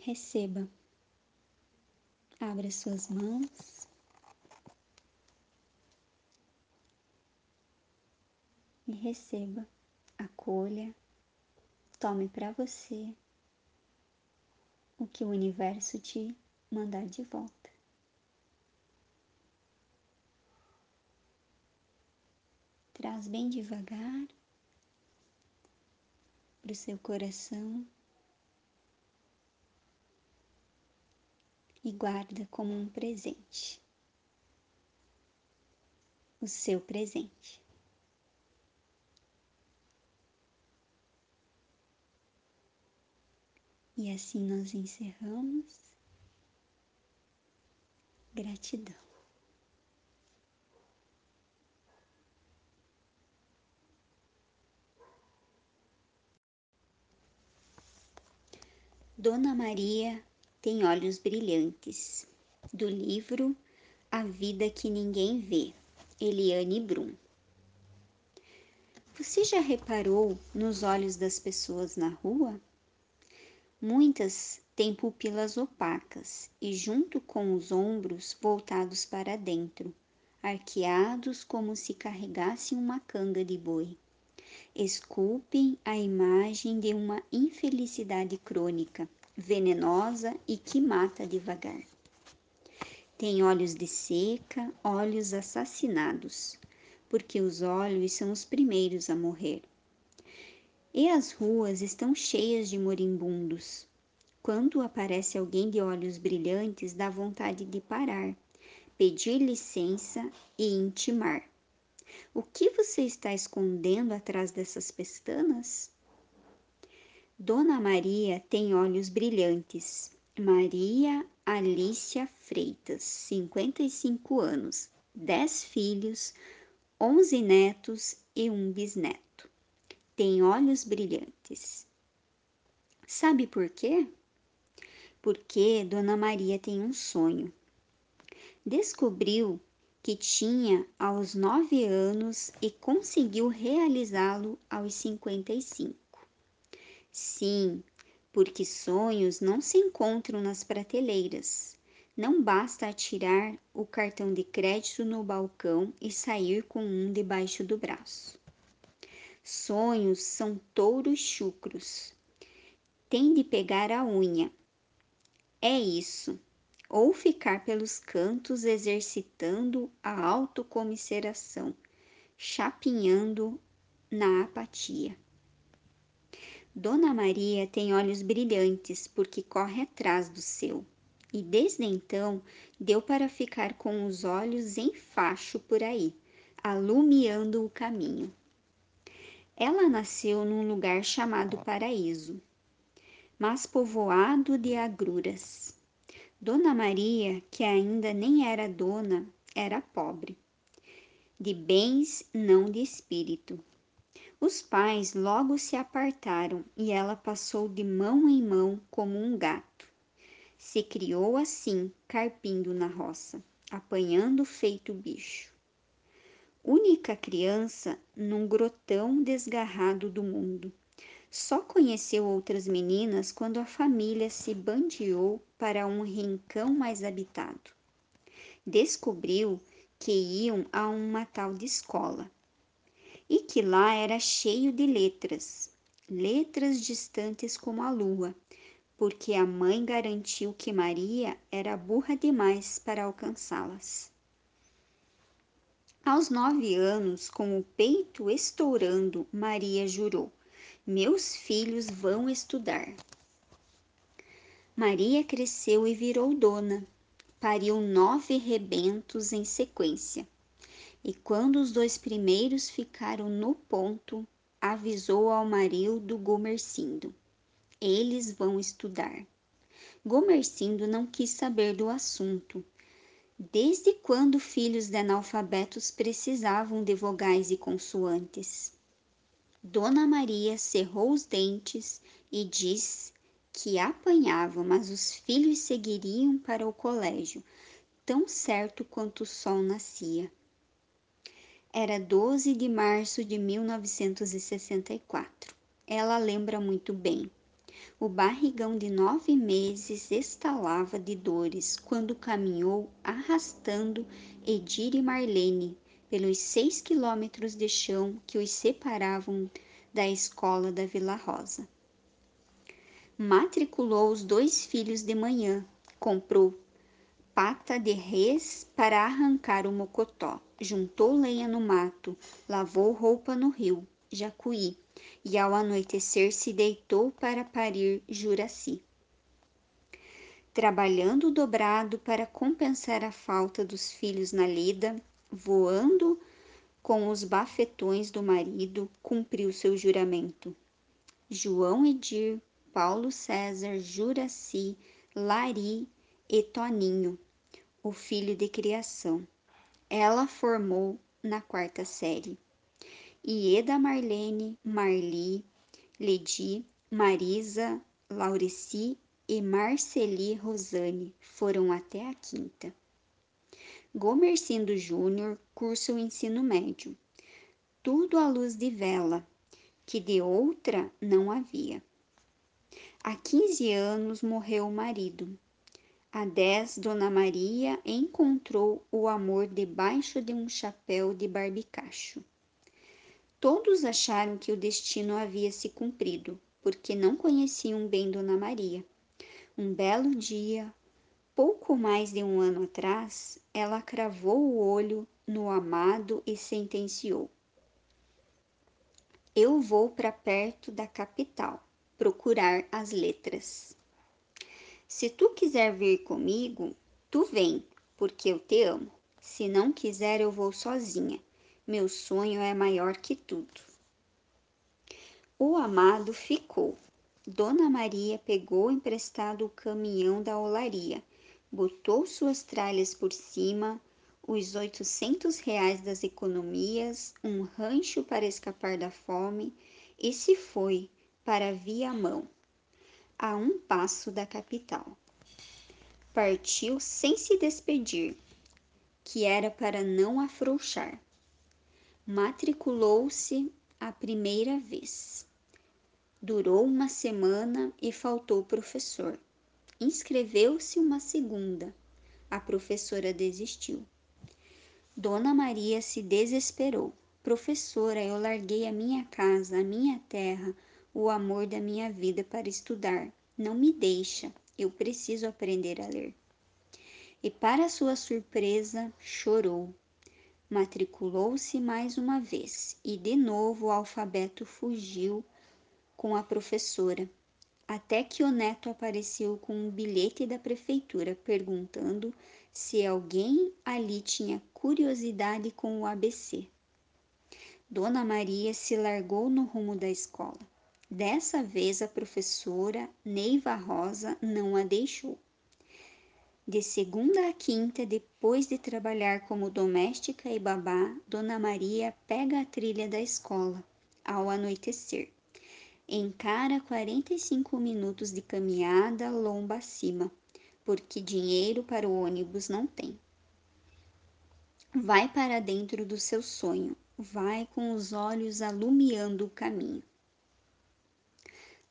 receba. Abra suas mãos. E receba, acolha, tome para você o que o universo te mandar de volta. Traz bem devagar para o seu coração e guarda como um presente o seu presente. E assim nós encerramos. Gratidão. Dona Maria tem olhos brilhantes. Do livro A Vida que Ninguém Vê, Eliane Brum. Você já reparou nos olhos das pessoas na rua? Muitas têm pupilas opacas e, junto com os ombros voltados para dentro, arqueados como se carregassem uma canga de boi esculpem a imagem de uma infelicidade crônica, venenosa e que mata devagar. Tem olhos de seca, olhos assassinados, porque os olhos são os primeiros a morrer. E as ruas estão cheias de moribundos. Quando aparece alguém de olhos brilhantes, dá vontade de parar, pedir licença e intimar. O que você está escondendo atrás dessas pestanas? Dona Maria tem olhos brilhantes. Maria Alicia Freitas, 55 anos, 10 filhos, 11 netos e um bisneto. Tem olhos brilhantes. Sabe por quê? Porque Dona Maria tem um sonho. Descobriu que tinha aos nove anos e conseguiu realizá-lo aos cinquenta e cinco. Sim, porque sonhos não se encontram nas prateleiras. Não basta atirar o cartão de crédito no balcão e sair com um debaixo do braço. Sonhos são touros chucros. Tem de pegar a unha. É isso ou ficar pelos cantos exercitando a autocomiseração, chapinhando na apatia. Dona Maria tem olhos brilhantes porque corre atrás do seu, e desde então deu para ficar com os olhos em facho por aí, alumiando o caminho. Ela nasceu num lugar chamado Paraíso, mas povoado de agruras Dona Maria, que ainda nem era dona, era pobre, de bens, não de espírito. Os pais logo se apartaram e ela passou de mão em mão como um gato. Se criou assim, carpindo na roça, apanhando feito bicho. Única criança num grotão desgarrado do mundo. Só conheceu outras meninas quando a família se bandeou para um rincão mais habitado. Descobriu que iam a uma tal de escola e que lá era cheio de letras, letras distantes como a lua, porque a mãe garantiu que Maria era burra demais para alcançá-las. Aos nove anos, com o peito estourando, Maria jurou: meus filhos vão estudar. Maria cresceu e virou dona. Pariu nove rebentos em sequência. E quando os dois primeiros ficaram no ponto, avisou ao marido Gomercindo: Eles vão estudar. Gomercindo não quis saber do assunto. Desde quando filhos de analfabetos precisavam de vogais e consoantes? Dona Maria cerrou os dentes e disse que apanhava, mas os filhos seguiriam para o colégio, tão certo quanto o sol nascia. Era 12 de março de 1964. Ela lembra muito bem. O barrigão de nove meses estalava de dores quando caminhou arrastando Edir e Marlene pelos seis quilômetros de chão que os separavam da escola da Vila Rosa. Matriculou os dois filhos de manhã, comprou pata de res para arrancar o mocotó, juntou lenha no mato, lavou roupa no rio, Jacuí, e ao anoitecer se deitou para parir Juraci. Trabalhando dobrado para compensar a falta dos filhos na lida, voando com os bafetões do marido, cumpriu seu juramento. João Edir, Paulo César, Juraci, Lari e Toninho, o filho de criação. Ela formou na quarta série. Ieda Marlene, Marli, Ledi, Marisa, Laureci e Marceli Rosane foram até a quinta. Gomercindo Júnior cursa o ensino médio. Tudo à luz de vela, que de outra não havia. Há 15 anos morreu o marido. Há 10, Dona Maria encontrou o amor debaixo de um chapéu de barbicacho. Todos acharam que o destino havia se cumprido, porque não conheciam bem Dona Maria. Um belo dia, pouco mais de um ano atrás, ela cravou o olho no amado e sentenciou: Eu vou para perto da capital procurar as letras. Se tu quiser vir comigo, tu vem, porque eu te amo. Se não quiser, eu vou sozinha. Meu sonho é maior que tudo. O amado ficou. Dona Maria pegou emprestado o caminhão da olaria botou suas tralhas por cima, os oitocentos reais das economias, um rancho para escapar da fome e se foi para Viamão, a um passo da capital. Partiu sem se despedir, que era para não afrouxar. Matriculou-se a primeira vez. Durou uma semana e faltou professor. Inscreveu-se uma segunda. A professora desistiu. Dona Maria se desesperou. Professora, eu larguei a minha casa, a minha terra, o amor da minha vida para estudar. Não me deixa, eu preciso aprender a ler. E, para sua surpresa, chorou. Matriculou-se mais uma vez e, de novo, o alfabeto fugiu com a professora até que o neto apareceu com um bilhete da prefeitura perguntando se alguém ali tinha curiosidade com o ABC. Dona Maria se largou no rumo da escola. Dessa vez a professora Neiva Rosa não a deixou. De segunda a quinta, depois de trabalhar como doméstica e babá, Dona Maria pega a trilha da escola ao anoitecer encara 45 minutos de caminhada lomba acima, porque dinheiro para o ônibus não tem. Vai para dentro do seu sonho, vai com os olhos alumiando o caminho.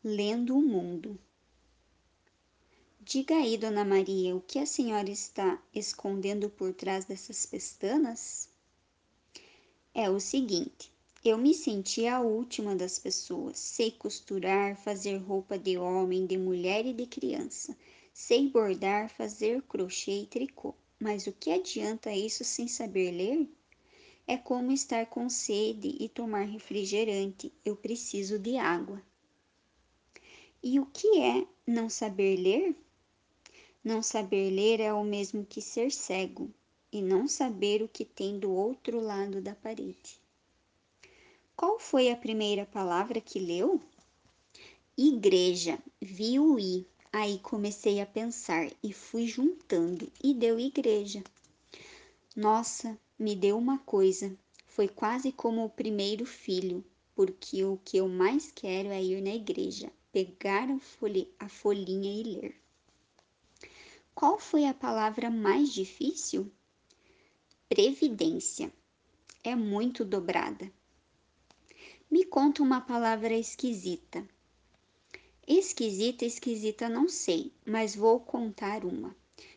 Lendo o mundo. Diga aí, Dona Maria, o que a senhora está escondendo por trás dessas pestanas? É o seguinte: eu me senti a última das pessoas. Sei costurar, fazer roupa de homem, de mulher e de criança. Sei bordar, fazer crochê e tricô. Mas o que adianta isso sem saber ler? É como estar com sede e tomar refrigerante. Eu preciso de água. E o que é não saber ler? Não saber ler é o mesmo que ser cego e não saber o que tem do outro lado da parede. Qual foi a primeira palavra que leu? Igreja. Vi o i. Aí comecei a pensar e fui juntando e deu igreja. Nossa, me deu uma coisa. Foi quase como o primeiro filho, porque o que eu mais quero é ir na igreja, pegar a folhinha e ler. Qual foi a palavra mais difícil? Previdência. É muito dobrada. Me conta uma palavra esquisita. Esquisita, esquisita, não sei, mas vou contar uma.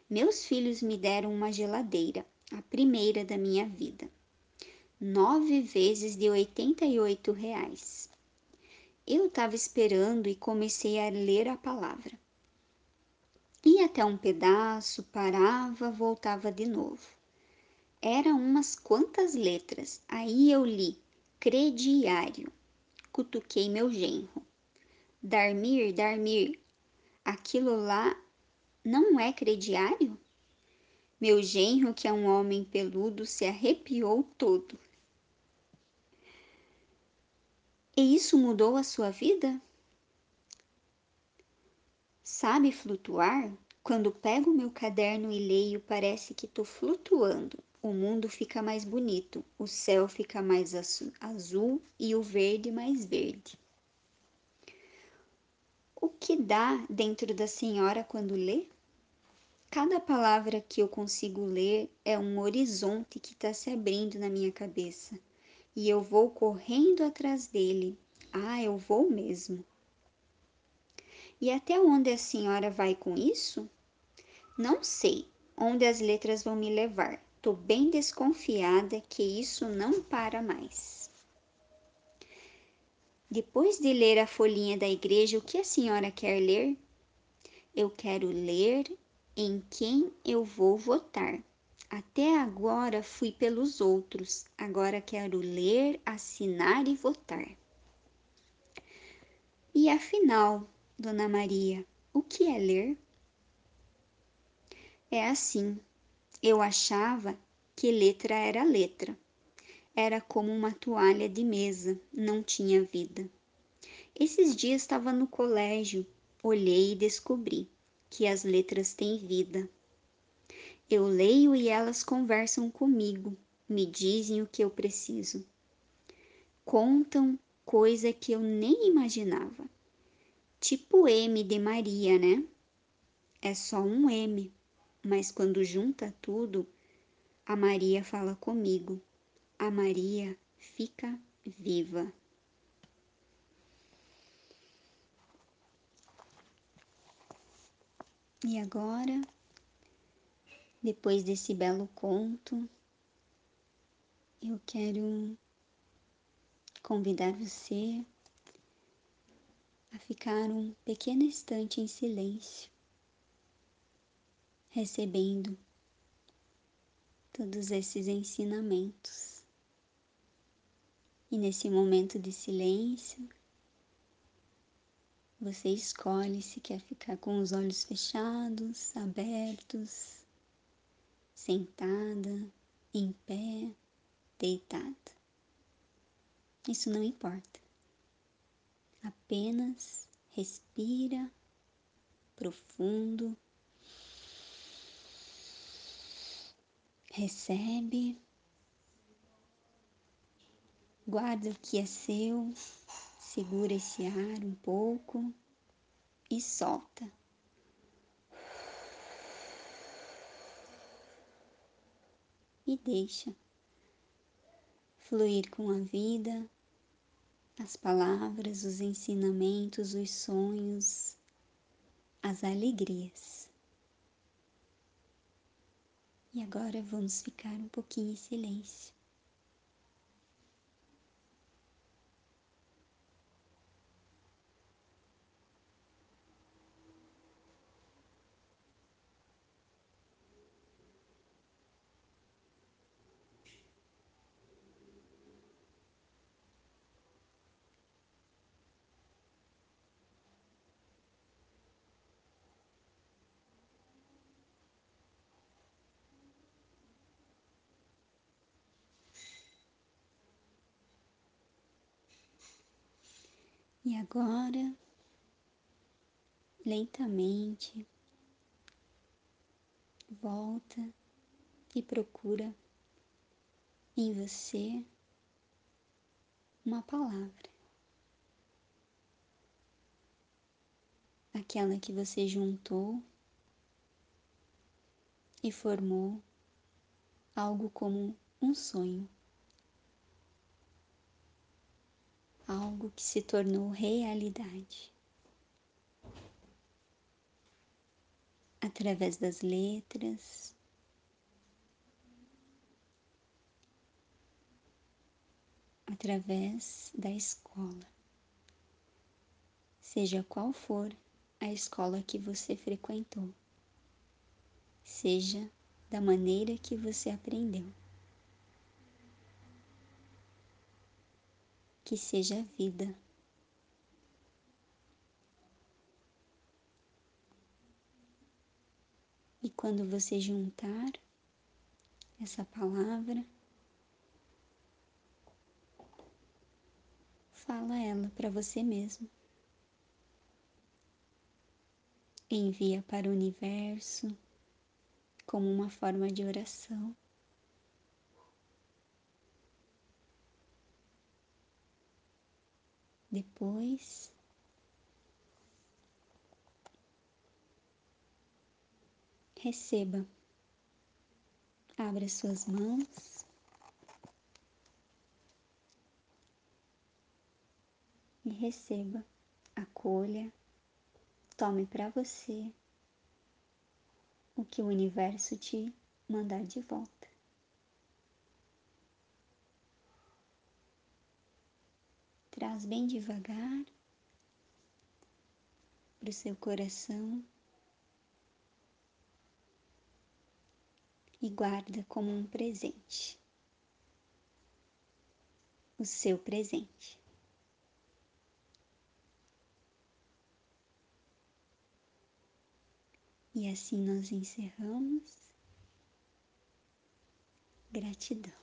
Meus filhos me deram uma geladeira, a primeira da minha vida. Nove vezes de 88 reais. Eu estava esperando e comecei a ler a palavra. Ia até um pedaço, parava, voltava de novo. Eram umas quantas letras. Aí eu li crediário. Cutuquei meu genro. Darmir, Darmir, aquilo lá não é crediário? Meu genro, que é um homem peludo, se arrepiou todo. E isso mudou a sua vida? Sabe flutuar? Quando pego meu caderno e leio, parece que estou flutuando. O mundo fica mais bonito, o céu fica mais azul e o verde mais verde. O que dá dentro da senhora quando lê? Cada palavra que eu consigo ler é um horizonte que está se abrindo na minha cabeça e eu vou correndo atrás dele. Ah, eu vou mesmo. E até onde a senhora vai com isso? Não sei onde as letras vão me levar. Tô bem desconfiada que isso não para mais. Depois de ler a folhinha da igreja, o que a senhora quer ler? Eu quero ler em quem eu vou votar. Até agora fui pelos outros, agora quero ler, assinar e votar. E afinal, Dona Maria, o que é ler? É assim, eu achava que letra era letra. Era como uma toalha de mesa, não tinha vida. Esses dias estava no colégio, olhei e descobri que as letras têm vida. Eu leio e elas conversam comigo, me dizem o que eu preciso. Contam coisa que eu nem imaginava. Tipo M de Maria, né? É só um M, mas quando junta tudo, a Maria fala comigo. A Maria fica viva. E agora, depois desse belo conto, eu quero convidar você a ficar um pequeno instante em silêncio, recebendo todos esses ensinamentos. E nesse momento de silêncio, você escolhe se quer ficar com os olhos fechados, abertos, sentada, em pé, deitada. Isso não importa. Apenas respira profundo, recebe, guarda o que é seu, segura esse ar um pouco e solta. E deixa fluir com a vida as palavras, os ensinamentos, os sonhos, as alegrias. E agora vamos ficar um pouquinho em silêncio. E agora, lentamente, volta e procura em você uma palavra. Aquela que você juntou e formou algo como um sonho. Algo que se tornou realidade. Através das letras, através da escola. Seja qual for a escola que você frequentou, seja da maneira que você aprendeu. Que seja a vida. E quando você juntar essa palavra, fala ela para você mesmo. Envia para o universo como uma forma de oração. Depois, receba, abra suas mãos. E receba, acolha, tome para você o que o universo te mandar de volta. Traz bem devagar para o seu coração e guarda como um presente o seu presente. E assim nós encerramos. Gratidão.